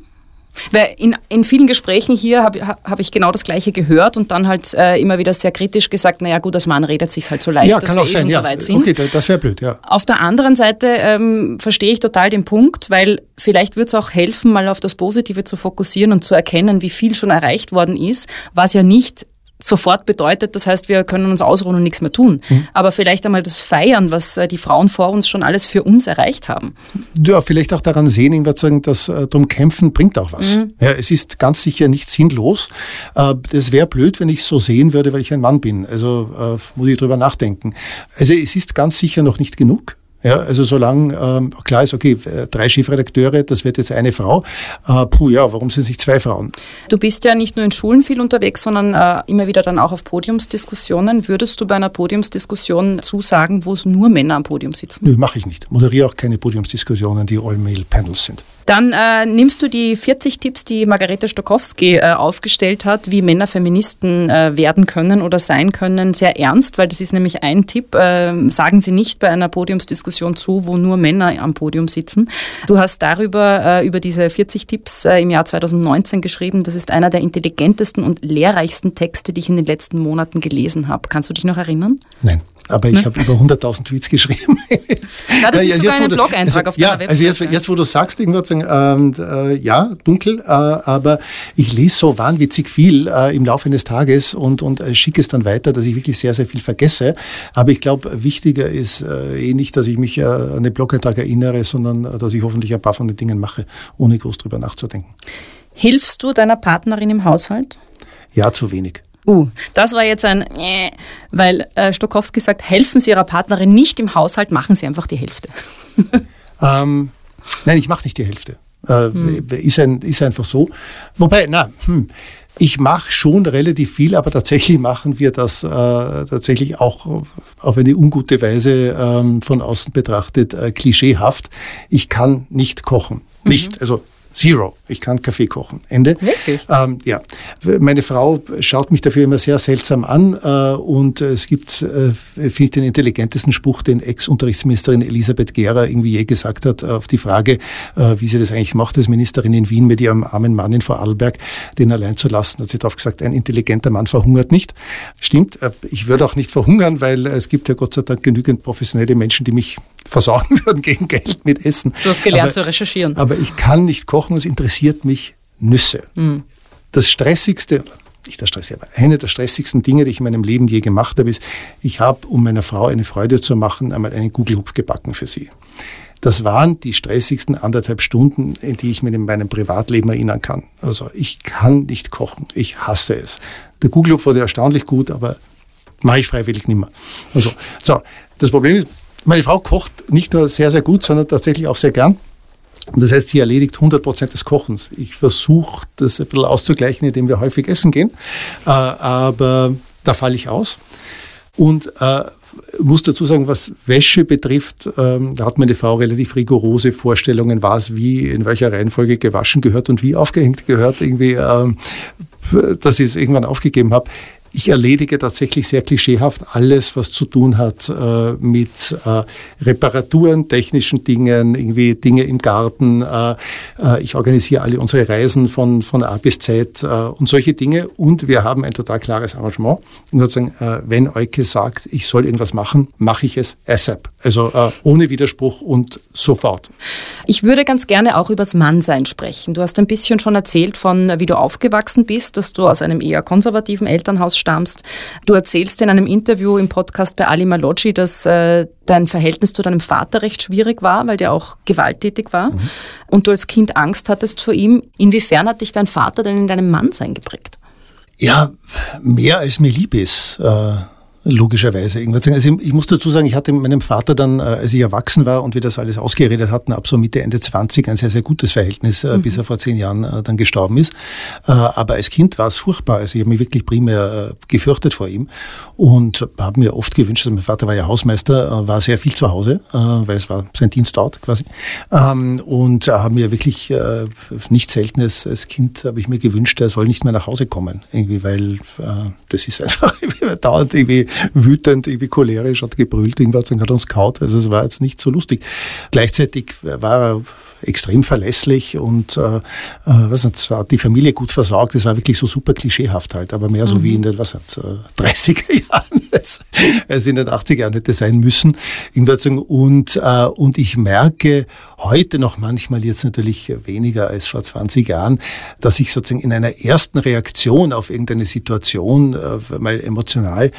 Weil in, in vielen Gesprächen hier habe hab ich genau das Gleiche gehört und dann halt äh, immer wieder sehr kritisch gesagt, naja gut, als Mann redet sich halt so leicht, ja, dass kann wir auch eh sein, schon ja. so weit sind. Okay, das wäre blöd, ja. Auf der anderen Seite ähm, verstehe ich total den Punkt, weil vielleicht wird es auch helfen, mal auf das Positive zu fokussieren und zu erkennen, wie viel schon erreicht worden ist, was ja nicht sofort bedeutet. Das heißt, wir können uns ausruhen und nichts mehr tun. Mhm. Aber vielleicht einmal das Feiern, was äh, die Frauen vor uns schon alles für uns erreicht haben. Ja, vielleicht auch daran sehen, ich würde sagen, dass äh, drum kämpfen bringt auch was. Mhm. Ja, es ist ganz sicher nicht sinnlos. Äh, das wäre blöd, wenn ich so sehen würde, weil ich ein Mann bin. Also äh, muss ich drüber nachdenken. Also es ist ganz sicher noch nicht genug. Ja, also solange ähm, klar ist, okay, äh, drei Chefredakteure, das wird jetzt eine Frau. Äh, puh, ja, warum sind es nicht zwei Frauen? Du bist ja nicht nur in Schulen viel unterwegs, sondern äh, immer wieder dann auch auf Podiumsdiskussionen. Würdest du bei einer Podiumsdiskussion zusagen, wo nur Männer am Podium sitzen? Nö, mache ich nicht. Moderiere auch keine Podiumsdiskussionen, die All-Male-Panels sind. Dann äh, nimmst du die 40 Tipps, die Margarete Stokowski äh, aufgestellt hat, wie Männer Feministen äh, werden können oder sein können, sehr ernst, weil das ist nämlich ein Tipp. Äh, sagen Sie nicht bei einer Podiumsdiskussion zu, wo nur Männer am Podium sitzen. Du hast darüber, äh, über diese 40 Tipps äh, im Jahr 2019 geschrieben. Das ist einer der intelligentesten und lehrreichsten Texte, die ich in den letzten Monaten gelesen habe. Kannst du dich noch erinnern? Nein. Aber ich ne? habe über 100.000 Tweets geschrieben. Ja, das ist sogar ein Blog-Eintrag auf ja, deiner Website. Also jetzt, jetzt, wo du sagst, irgendwas, ähm, äh, ja, dunkel, äh, aber ich lese so wahnwitzig viel äh, im Laufe eines Tages und, und äh, schicke es dann weiter, dass ich wirklich sehr, sehr viel vergesse. Aber ich glaube, wichtiger ist äh, eh nicht, dass ich mich äh, an den Blog-Eintrag erinnere, sondern dass ich hoffentlich ein paar von den Dingen mache, ohne groß drüber nachzudenken. Hilfst du deiner Partnerin im Haushalt? Ja, zu wenig. Uh, das war jetzt ein, äh, weil äh, Stokowski sagt, helfen Sie Ihrer Partnerin nicht im Haushalt, machen Sie einfach die Hälfte. ähm, nein, ich mache nicht die Hälfte. Äh, hm. ist, ein, ist einfach so. Wobei, na, hm, ich mache schon relativ viel, aber tatsächlich machen wir das äh, tatsächlich auch auf eine ungute Weise ähm, von außen betrachtet äh, klischeehaft. Ich kann nicht kochen. Nicht, mhm. also Zero. Ich kann Kaffee kochen. Ende. Wirklich? Ähm, ja. Meine Frau schaut mich dafür immer sehr seltsam an äh, und es gibt, äh, finde ich, den intelligentesten Spruch, den Ex-Unterrichtsministerin Elisabeth Gera irgendwie je gesagt hat, auf die Frage, äh, wie sie das eigentlich macht als Ministerin in Wien mit ihrem armen Mann in Vorarlberg, den allein zu lassen, hat sie darauf gesagt, ein intelligenter Mann verhungert nicht. Stimmt, äh, ich würde auch nicht verhungern, weil es gibt ja Gott sei Dank genügend professionelle Menschen, die mich versorgen würden gegen Geld mit Essen. Du hast gelernt aber, zu recherchieren. Aber ich kann nicht kochen, es interessiert mich Nüsse. Mhm. Das stressigste, nicht das stressigste, aber eine der stressigsten Dinge, die ich in meinem Leben je gemacht habe, ist, ich habe, um meiner Frau eine Freude zu machen, einmal einen Gugelhupf gebacken für sie. Das waren die stressigsten anderthalb Stunden, in die ich mir in meinem Privatleben erinnern kann. Also ich kann nicht kochen. Ich hasse es. Der Gugelhupf wurde erstaunlich gut, aber mache ich freiwillig nicht mehr. Also, so, das Problem ist, meine Frau kocht nicht nur sehr, sehr gut, sondern tatsächlich auch sehr gern. Das heißt, sie erledigt 100 Prozent des Kochens. Ich versuche das ein bisschen auszugleichen, indem wir häufig essen gehen, äh, aber da falle ich aus. Und äh, muss dazu sagen, was Wäsche betrifft, ähm, da hat meine Frau relativ rigorose Vorstellungen, was wie in welcher Reihenfolge gewaschen gehört und wie aufgehängt gehört, irgendwie, ähm, dass ich es irgendwann aufgegeben habe. Ich erledige tatsächlich sehr klischeehaft alles, was zu tun hat äh, mit äh, Reparaturen, technischen Dingen, irgendwie Dinge im Garten. Äh, äh ich organisiere alle unsere Reisen von, von A bis Z äh, und solche Dinge. Und wir haben ein total klares Arrangement. Und sozusagen, äh, wenn Euke sagt, ich soll irgendwas machen, mache ich es ASAP. Also ohne Widerspruch und sofort. Ich würde ganz gerne auch übers Mannsein sprechen. Du hast ein bisschen schon erzählt von, wie du aufgewachsen bist, dass du aus einem eher konservativen Elternhaus stammst. Du erzählst in einem Interview im Podcast bei Ali Maloggi, dass äh, dein Verhältnis zu deinem Vater recht schwierig war, weil der auch gewalttätig war mhm. und du als Kind Angst hattest vor ihm. Inwiefern hat dich dein Vater denn in deinem Mannsein geprägt? Ja, mehr als mir lieb ist. Äh logischerweise irgendwas Also ich muss dazu sagen, ich hatte mit meinem Vater dann, äh, als ich erwachsen war und wir das alles ausgeredet hatten, ab so Mitte, Ende 20 ein sehr, sehr gutes Verhältnis, äh, mhm. bis er vor zehn Jahren äh, dann gestorben ist. Aber als Kind war es furchtbar. Also ich habe mich wirklich primär gefürchtet vor ihm und habe mir oft gewünscht, also mein Vater war ja Hausmeister, war sehr viel zu Hause, weil es war sein Dienstort quasi. Ähm, und habe mir wirklich nicht selten als, als Kind habe ich mir gewünscht, er soll nicht mehr nach Hause kommen, irgendwie, weil das ist einfach dauernd irgendwie wütend, irgendwie cholerisch, hat gebrüllt, irgendwas und hat uns kaut. Also es war jetzt nicht so lustig. Gleichzeitig war er extrem verlässlich und äh, äh was nicht, hat die Familie gut versorgt. Das war wirklich so super klischeehaft halt, aber mehr so mhm. wie in den was nicht, 30er Jahren, als, als in den 80er Jahren hätte sein müssen. Und, äh, und ich merke heute noch manchmal jetzt natürlich weniger als vor 20 Jahren, dass ich sozusagen in einer ersten Reaktion auf irgendeine Situation äh, mal emotional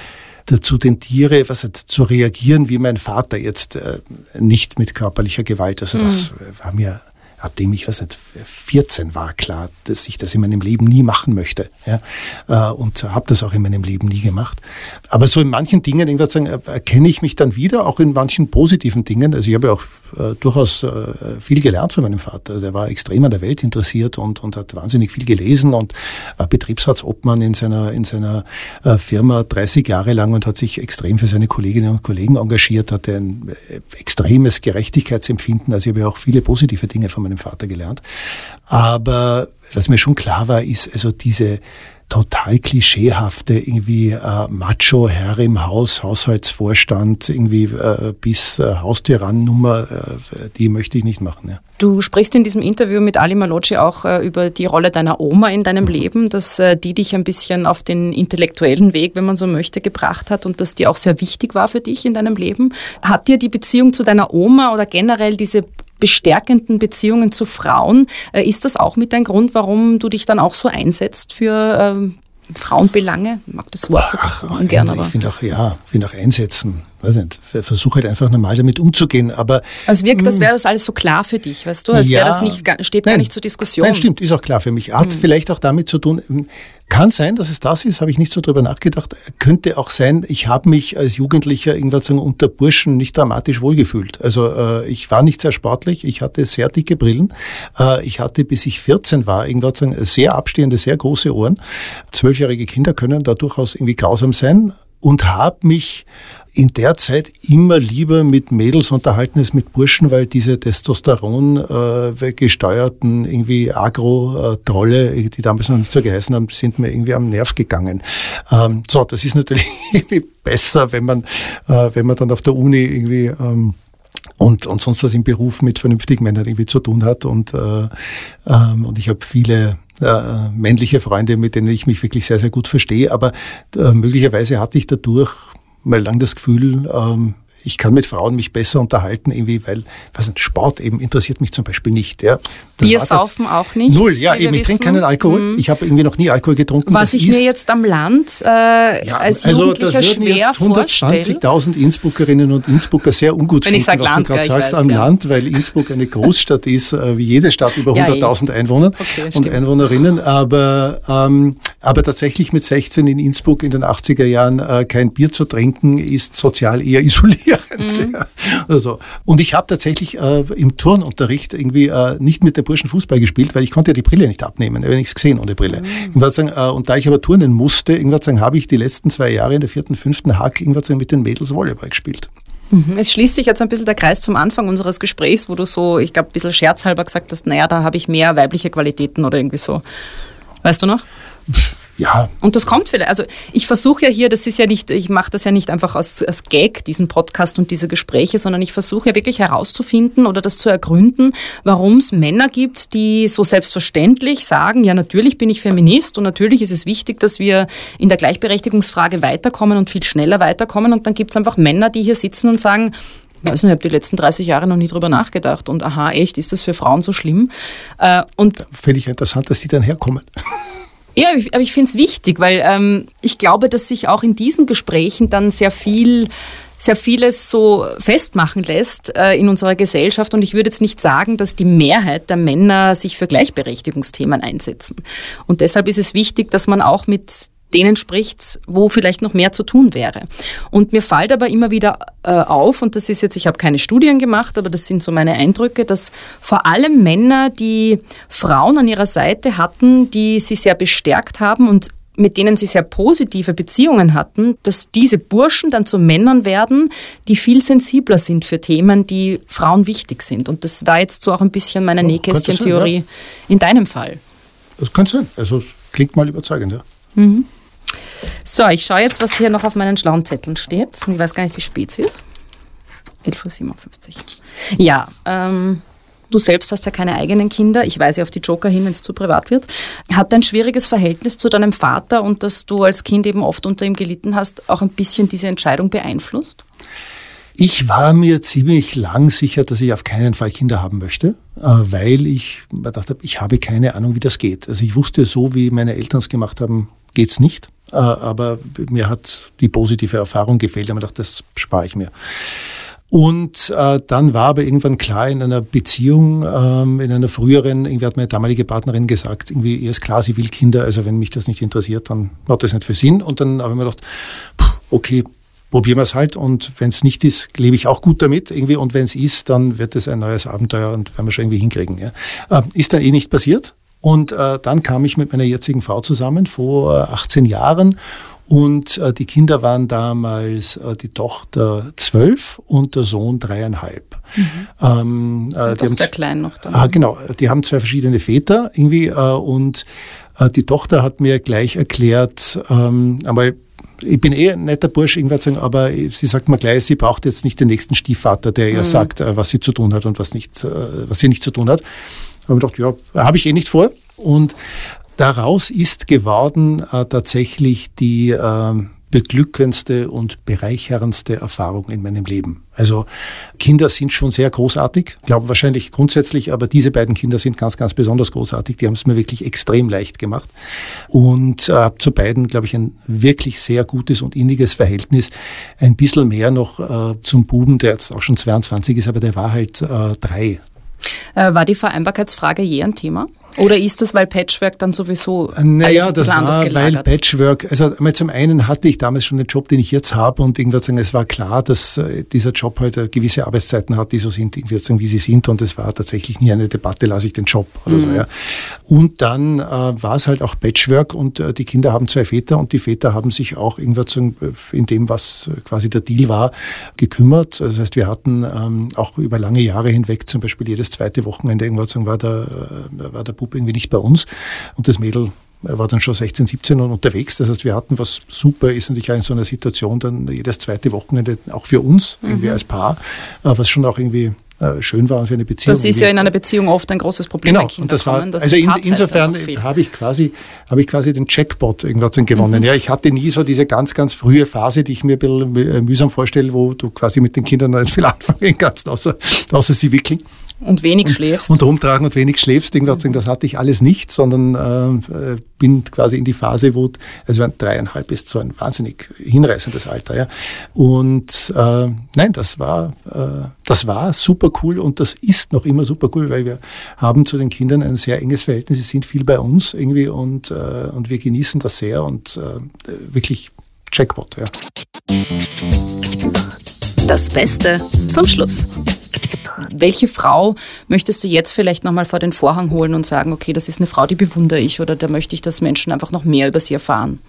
dazu tendiere, was zu reagieren wie mein Vater jetzt äh, nicht mit körperlicher Gewalt. Also das mhm. war mir abdem ich, was nicht, 14 war, klar, dass ich das in meinem Leben nie machen möchte. Ja? Äh, und habe das auch in meinem Leben nie gemacht. Aber so in manchen Dingen, würde sagen, erkenne ich mich dann wieder, auch in manchen positiven Dingen. Also ich habe ja auch äh, durchaus äh, viel gelernt von meinem Vater. Der war extrem an der Welt interessiert und, und hat wahnsinnig viel gelesen und war Betriebsratsobmann in seiner, in seiner Firma 30 Jahre lang und hat sich extrem für seine Kolleginnen und Kollegen engagiert, hatte ein extremes Gerechtigkeitsempfinden. Also ich habe ja auch viele positive Dinge von meinem Vater gelernt. Aber was mir schon klar war, ist also diese total klischeehafte irgendwie äh, Macho-Herr im Haus, Haushaltsvorstand, irgendwie äh, bis äh, Haustyrannummer, äh, die möchte ich nicht machen. Ja. Du sprichst in diesem Interview mit Ali Malocci auch äh, über die Rolle deiner Oma in deinem mhm. Leben, dass äh, die dich ein bisschen auf den intellektuellen Weg, wenn man so möchte, gebracht hat und dass die auch sehr wichtig war für dich in deinem Leben. Hat dir die Beziehung zu deiner Oma oder generell diese bestärkenden Beziehungen zu Frauen. Äh, ist das auch mit ein Grund, warum du dich dann auch so einsetzt für ähm, Frauenbelange? Ich mag das Wort so gerne. Ich finde auch, ja, finde auch einsetzen weiß nicht, versuche halt einfach normal damit umzugehen. Aber also wirkt, als hm. wäre das alles so klar für dich, weißt du? Als ja, wäre das nicht, steht nein, gar nicht zur Diskussion. Nein, stimmt, ist auch klar für mich. Hat hm. vielleicht auch damit zu tun, hm, kann sein, dass es das ist, habe ich nicht so drüber nachgedacht. Könnte auch sein, ich habe mich als Jugendlicher irgendwas unter Burschen nicht dramatisch wohlgefühlt. Also äh, ich war nicht sehr sportlich, ich hatte sehr dicke Brillen. Äh, ich hatte, bis ich 14 war, irgendwas sehr abstehende, sehr große Ohren. Zwölfjährige Kinder können da durchaus irgendwie grausam sein und habe mich in der Zeit immer lieber mit Mädels unterhalten als mit Burschen, weil diese Testosteron äh, gesteuerten irgendwie Agro-Trolle, die damals noch nicht so geheißen haben, sind mir irgendwie am Nerv gegangen. Ähm, so, das ist natürlich irgendwie besser, wenn man, äh, wenn man dann auf der Uni irgendwie ähm, und, und sonst was im Beruf mit vernünftigen Männern irgendwie zu tun hat. Und, äh, ähm, und ich habe viele äh, männliche Freunde, mit denen ich mich wirklich sehr, sehr gut verstehe. Aber äh, möglicherweise hatte ich dadurch mal lang das Gefühl, ähm, ich kann mit Frauen mich besser unterhalten, irgendwie, weil was Sport eben interessiert mich zum Beispiel nicht. Ja. Das Bier saufen auch nicht. Null, ja, eben, ich trinke keinen Alkohol. Mhm. Ich habe irgendwie noch nie Alkohol getrunken. Was ich mir jetzt am Land äh, ja, als also Jugendlicher also schwer jetzt 120.000 Innsbruckerinnen und Innsbrucker sehr ungut Wenn finden, was Land, du gerade sagst, weiß, am ja. Land, weil Innsbruck eine Großstadt ist, äh, wie jede Stadt über 100.000 ja, Einwohner okay, und Einwohnerinnen. Aber, ähm, aber tatsächlich mit 16 in Innsbruck in den 80er Jahren äh, kein Bier zu trinken, ist sozial eher isoliert Fernseher. Mhm. Also. Und ich habe tatsächlich äh, im Turnunterricht irgendwie äh, nicht mit der Burschen Fußball gespielt, weil ich konnte ja die Brille nicht abnehmen. Ich habe nichts gesehen ohne Brille. Mhm. Sagen, äh, und da ich aber turnen musste, sagen, habe ich die letzten zwei Jahre in der vierten, fünften Hack sagen, mit den Mädels Volleyball gespielt. Mhm. Es schließt sich jetzt ein bisschen der Kreis zum Anfang unseres Gesprächs, wo du so, ich glaube, ein bisschen scherzhalber gesagt hast, naja, da habe ich mehr weibliche Qualitäten oder irgendwie so. Weißt du noch? Ja. Und das kommt vielleicht. Also ich versuche ja hier, das ist ja nicht, ich mache das ja nicht einfach als, als Gag, diesen Podcast und diese Gespräche, sondern ich versuche ja wirklich herauszufinden oder das zu ergründen, warum es Männer gibt, die so selbstverständlich sagen, ja natürlich bin ich Feminist und natürlich ist es wichtig, dass wir in der Gleichberechtigungsfrage weiterkommen und viel schneller weiterkommen. Und dann gibt es einfach Männer, die hier sitzen und sagen, ich weiß nicht, ich habe die letzten 30 Jahre noch nie drüber nachgedacht und aha, echt, ist das für Frauen so schlimm? Äh, und Finde ich interessant, dass die dann herkommen. Ja, aber ich finde es wichtig, weil ähm, ich glaube, dass sich auch in diesen Gesprächen dann sehr viel sehr vieles so festmachen lässt äh, in unserer Gesellschaft. Und ich würde jetzt nicht sagen, dass die Mehrheit der Männer sich für Gleichberechtigungsthemen einsetzen. Und deshalb ist es wichtig, dass man auch mit denen spricht, wo vielleicht noch mehr zu tun wäre. Und mir fällt aber immer wieder äh, auf, und das ist jetzt, ich habe keine Studien gemacht, aber das sind so meine Eindrücke, dass vor allem Männer, die Frauen an ihrer Seite hatten, die sie sehr bestärkt haben und mit denen sie sehr positive Beziehungen hatten, dass diese Burschen dann zu Männern werden, die viel sensibler sind für Themen, die Frauen wichtig sind. Und das war jetzt so auch ein bisschen meine oh, Nähkästchen-Theorie ja. in deinem Fall. Das könnte sein. Also klingt mal überzeugend, ja. Mhm. So, ich schaue jetzt, was hier noch auf meinen schlauen Zetteln steht. Ich weiß gar nicht, wie spät es ist. 11.57 Uhr. Ja, ähm, du selbst hast ja keine eigenen Kinder. Ich weise auf die Joker hin, wenn es zu privat wird. Hat ein schwieriges Verhältnis zu deinem Vater und dass du als Kind eben oft unter ihm gelitten hast, auch ein bisschen diese Entscheidung beeinflusst? Ich war mir ziemlich lang sicher, dass ich auf keinen Fall Kinder haben möchte, äh, weil ich mir gedacht habe, ich habe keine Ahnung, wie das geht. Also ich wusste, so wie meine Eltern es gemacht haben, geht's nicht. Äh, aber mir hat die positive Erfahrung gefehlt. Ich habe gedacht, das spare ich mir. Und äh, dann war aber irgendwann klar in einer Beziehung, ähm, in einer früheren, irgendwie hat meine damalige Partnerin gesagt, irgendwie ihr ist klar, sie will Kinder, also wenn mich das nicht interessiert, dann hat das nicht für Sinn. Und dann habe ich mir gedacht, okay, probieren wir es halt und wenn es nicht ist, lebe ich auch gut damit irgendwie und wenn es ist, dann wird es ein neues Abenteuer und werden wir schon irgendwie hinkriegen. Ja. Äh, ist dann eh nicht passiert und äh, dann kam ich mit meiner jetzigen Frau zusammen vor 18 Jahren und äh, die Kinder waren damals äh, die Tochter zwölf und der Sohn dreieinhalb. Mhm. Ähm, äh, die haben sehr klein noch dann. Ah, genau, die haben zwei verschiedene Väter irgendwie äh, und äh, die Tochter hat mir gleich erklärt, ähm, einmal ich bin eh ein netter Bursch, irgendwas sagen, aber sie sagt mir gleich, sie braucht jetzt nicht den nächsten Stiefvater, der ihr mhm. sagt, äh, was sie zu tun hat und was nicht, was sie nicht zu tun hat habe ich gedacht, ja, habe ich eh nicht vor. Und daraus ist geworden äh, tatsächlich die äh, beglückendste und bereicherndste Erfahrung in meinem Leben. Also Kinder sind schon sehr großartig, glaube wahrscheinlich grundsätzlich, aber diese beiden Kinder sind ganz, ganz besonders großartig. Die haben es mir wirklich extrem leicht gemacht und äh, zu beiden, glaube ich, ein wirklich sehr gutes und inniges Verhältnis. Ein bisschen mehr noch äh, zum Buben, der jetzt auch schon 22 ist, aber der war halt äh, drei äh, war die Vereinbarkeitsfrage je ein Thema? Oder ist das, weil Patchwork dann sowieso naja, das anders war, weil Patchwork, also zum einen hatte ich damals schon den Job, den ich jetzt habe und irgendwann sagen, es war klar, dass äh, dieser Job halt äh, gewisse Arbeitszeiten hat, die so sind, irgendwie sagen, wie sie sind und es war tatsächlich nie eine Debatte, lasse ich den Job oder mhm. so, ja. Und dann äh, war es halt auch Patchwork und äh, die Kinder haben zwei Väter und die Väter haben sich auch irgendwann in dem, was quasi der Deal war, gekümmert. Das heißt, wir hatten ähm, auch über lange Jahre hinweg zum Beispiel jedes zweite Wochenende irgendwann war der, äh, war der Bub irgendwie nicht bei uns. Und das Mädel war dann schon 16, 17 und unterwegs. Das heißt, wir hatten was super, ist natürlich auch in so einer Situation dann jedes zweite Wochenende auch für uns, mhm. irgendwie als Paar, äh, was schon auch irgendwie äh, schön war für eine Beziehung. Das ist ja in einer Beziehung oft ein großes Problem. Genau, und das war, kommen, also in, insofern habe ich quasi, habe ich quasi den Jackpot irgendwas gewonnen. Mhm. Ja, ich hatte nie so diese ganz, ganz frühe Phase, die ich mir ein bisschen äh, mühsam vorstelle, wo du quasi mit den Kindern nicht viel anfangen kannst, außer, außer sie wickeln. Und wenig schläfst. Und, und rumtragen und wenig schläfst. Irgendwas, mhm. Das hatte ich alles nicht, sondern äh, bin quasi in die Phase, wo, also dreieinhalb ist so ein wahnsinnig hinreißendes Alter. Ja. Und äh, nein, das war, äh, das war super cool und das ist noch immer super cool, weil wir haben zu den Kindern ein sehr enges Verhältnis. Sie sind viel bei uns irgendwie und, äh, und wir genießen das sehr und äh, wirklich Jackpot. Ja. Das Beste zum Schluss. Welche Frau möchtest du jetzt vielleicht nochmal vor den Vorhang holen und sagen, okay, das ist eine Frau, die bewundere ich oder da möchte ich, dass Menschen einfach noch mehr über sie erfahren?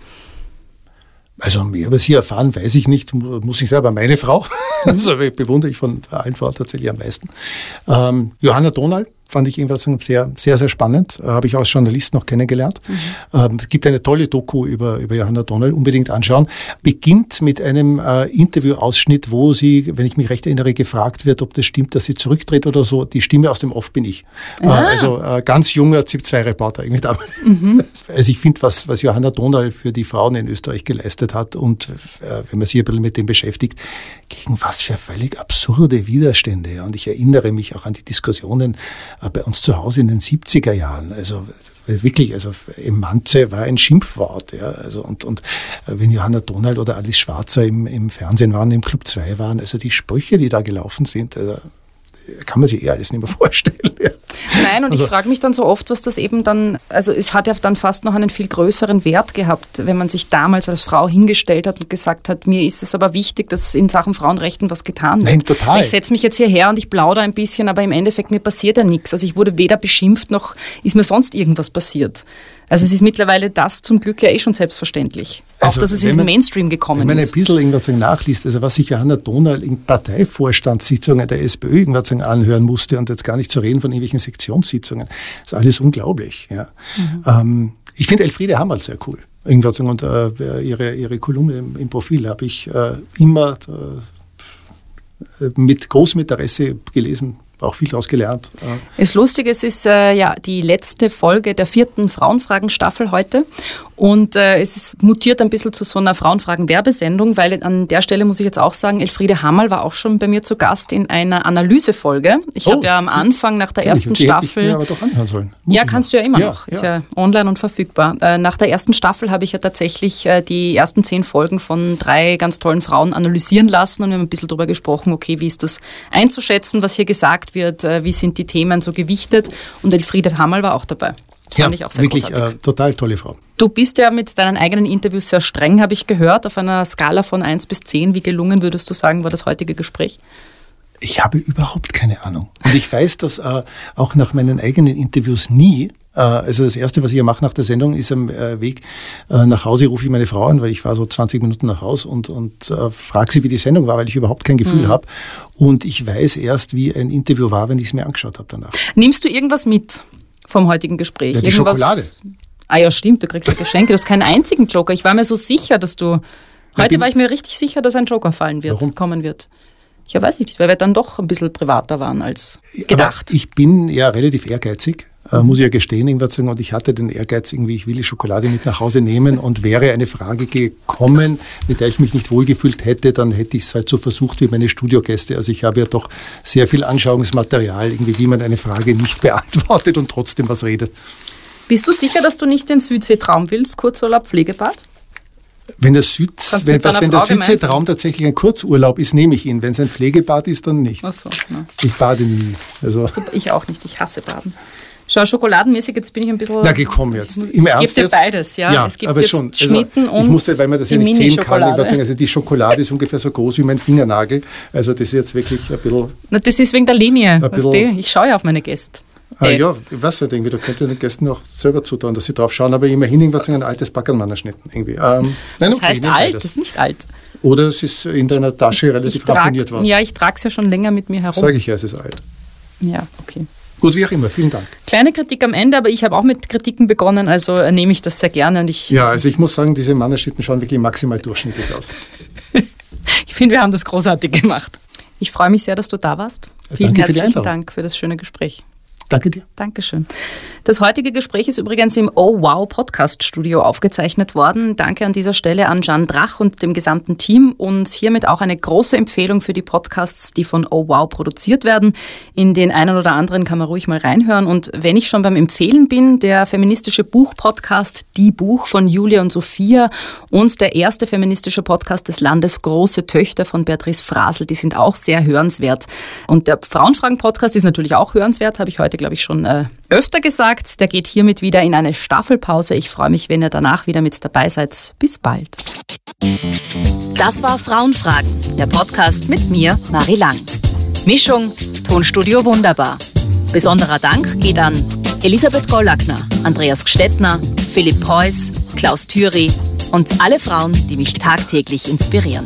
Also mehr über sie erfahren, weiß ich nicht, muss ich selber. Meine Frau, also bewundere ich von allen Frauen tatsächlich am meisten. Ähm, Johanna Donald, fand ich irgendwas sehr, sehr, sehr spannend. Äh, Habe ich als Journalist noch kennengelernt. Mhm. Ähm, es gibt eine tolle Doku über, über Johanna Donnell, unbedingt anschauen. Beginnt mit einem äh, Interviewausschnitt, wo sie, wenn ich mich recht erinnere, gefragt wird, ob das stimmt, dass sie zurücktritt oder so. Die Stimme aus dem Off bin ich. Äh, also äh, ganz junger ZIP-2-Reporter irgendwie damals. Mhm. Also ich finde, was, was Johanna Donnell für die Frauen in Österreich geleistet hat und äh, wenn man sich ein bisschen mit dem beschäftigt, gegen was für völlig absurde Widerstände. Und ich erinnere mich auch an die Diskussionen bei uns zu Hause in den 70er Jahren. Also wirklich, also Emanze war ein Schimpfwort. Ja. Also und, und äh, wenn Johanna Donald oder Alice Schwarzer im, im Fernsehen waren, im Club 2 waren, also die Sprüche, die da gelaufen sind, also kann man sich eh alles nicht mehr vorstellen. Ja. Nein, und also, ich frage mich dann so oft, was das eben dann, also es hat ja dann fast noch einen viel größeren Wert gehabt, wenn man sich damals als Frau hingestellt hat und gesagt hat, mir ist es aber wichtig, dass in Sachen Frauenrechten was getan wird. Nein, total. Ich setze mich jetzt hierher und ich plaudere ein bisschen, aber im Endeffekt mir passiert ja nichts. Also ich wurde weder beschimpft noch ist mir sonst irgendwas passiert. Also es ist mittlerweile das zum Glück ja eh schon selbstverständlich. Also auch, dass es in den Mainstream gekommen ist. Wenn man ein bisschen irgendwas nachliest, also was sich Johanna Donal in Parteivorstandssitzungen der SPÖ irgendwas anhören musste und jetzt gar nicht zu reden von irgendwelchen Sektionssitzungen, ist alles unglaublich. Ja. Mhm. Ähm, ich finde Elfriede Hammerl sehr cool. Irgendwas und äh, ihre, ihre Kolumne im, im Profil habe ich äh, immer äh, mit großem Interesse gelesen, auch viel daraus gelernt. Ist lustig, es ist äh, ja die letzte Folge der vierten Frauenfragen-Staffel heute und äh, es ist mutiert ein bisschen zu so einer Frauenfragen-Werbesendung, weil an der Stelle muss ich jetzt auch sagen, Elfriede Hammerl war auch schon bei mir zu Gast in einer Analysefolge. Ich oh, habe ja am Anfang nach der ersten die Staffel. Hätte ich mir aber doch anhören sollen. Muss ja, kannst du ja immer ja, noch. Ist ja. ja online und verfügbar. Äh, nach der ersten Staffel habe ich ja tatsächlich äh, die ersten zehn Folgen von drei ganz tollen Frauen analysieren lassen und wir haben ein bisschen darüber gesprochen, okay, wie ist das einzuschätzen, was hier gesagt wird, äh, wie sind die Themen so gewichtet und Elfriede Hammerl war auch dabei. Fand ja, ich auch sehr wirklich äh, total tolle Frau. Du bist ja mit deinen eigenen Interviews sehr streng, habe ich gehört, auf einer Skala von 1 bis 10. Wie gelungen würdest du sagen, war das heutige Gespräch? Ich habe überhaupt keine Ahnung. Und ich weiß, dass äh, auch nach meinen eigenen Interviews nie, also das Erste, was ich ja mache nach der Sendung, ist am äh, Weg äh, nach Hause, rufe ich meine Frau an, weil ich fahre so 20 Minuten nach Hause und, und äh, frage sie, wie die Sendung war, weil ich überhaupt kein Gefühl mhm. habe. Und ich weiß erst, wie ein Interview war, wenn ich es mir angeschaut habe danach. Nimmst du irgendwas mit? vom heutigen Gespräch. Ja, die Irgendwas, Schokolade. Ah ja, stimmt, du kriegst ja Geschenke. Du hast keinen einzigen Joker. Ich war mir so sicher, dass du... Heute war ich mir richtig sicher, dass ein Joker fallen wird, Warum? kommen wird. Ich weiß nicht, weil wir dann doch ein bisschen privater waren als gedacht. Aber ich bin ja relativ ehrgeizig, äh, muss ich ja gestehen, irgendwas sagen. Und ich hatte den Ehrgeiz, irgendwie, ich will die Schokolade mit nach Hause nehmen. Und wäre eine Frage gekommen, mit der ich mich nicht wohlgefühlt hätte, dann hätte ich es halt so versucht wie meine Studiogäste. Also ich habe ja doch sehr viel Anschauungsmaterial, irgendwie, wie man eine Frage nicht beantwortet und trotzdem was redet. Bist du sicher, dass du nicht den Südseetraum willst, Kurzurlaub, Pflegebad? Wenn, das Süd, wenn, was, wenn der Südseetraum tatsächlich ein Kurzurlaub ist, nehme ich ihn. Wenn es ein Pflegebad ist, dann nicht. Ach so, ne. Ich bade nie. Also. Ich auch nicht, ich hasse Baden. Schau, schokoladenmäßig, jetzt bin ich ein bisschen. Na, gekommen jetzt. Im Ernst. Es gibt ja beides, ja. ja es gibt aber schon. Also, Schnitten und. Ich musste, weil man das ja nicht sehen kann, ich sagen, also die Schokolade ist ungefähr so groß wie mein Fingernagel. Also das ist jetzt wirklich ein bisschen. Na, das ist wegen der Linie. Weißt du? Ich schaue ja auf meine Gäste. Ah, ja, ich weiß nicht, irgendwie, da könnte den Gästen auch selber zutun, dass sie drauf schauen, aber immerhin irgendwas ein altes Backermann erschnitten. Irgendwie. Ähm, nein, das okay, heißt alt, das ist nicht alt. Oder es ist in deiner Tasche relativ ramponiert worden. Ja, ich trage es ja schon länger mit mir herum. Sage ich ja, es ist alt. Ja, okay. Gut, wie auch immer, vielen Dank. Kleine Kritik am Ende, aber ich habe auch mit Kritiken begonnen, also nehme ich das sehr gerne. Und ich ja, also ich muss sagen, diese Mannerschnitten schauen wirklich maximal durchschnittlich aus. ich finde, wir haben das großartig gemacht. Ich freue mich sehr, dass du da warst. Vielen Danke herzlichen Dank für das schöne Gespräch. Danke dir. Dankeschön. Das heutige Gespräch ist übrigens im Oh Wow Podcast Studio aufgezeichnet worden. Danke an dieser Stelle an Jan Drach und dem gesamten Team und hiermit auch eine große Empfehlung für die Podcasts, die von Oh Wow produziert werden. In den einen oder anderen kann man ruhig mal reinhören. Und wenn ich schon beim Empfehlen bin, der feministische Buchpodcast Die Buch von Julia und Sophia und der erste feministische Podcast des Landes Große Töchter von Beatrice Frasel, die sind auch sehr hörenswert. Und der Frauenfragen Podcast ist natürlich auch hörenswert, habe ich heute heute, glaube ich, schon äh, öfter gesagt. Der geht hiermit wieder in eine Staffelpause. Ich freue mich, wenn ihr danach wieder mit dabei seid. Bis bald. Das war Frauenfragen, der Podcast mit mir, Marie Lang. Mischung, Tonstudio Wunderbar. Besonderer Dank geht an Elisabeth Gollackner, Andreas Gstettner, Philipp Preuß, Klaus Thüry und alle Frauen, die mich tagtäglich inspirieren.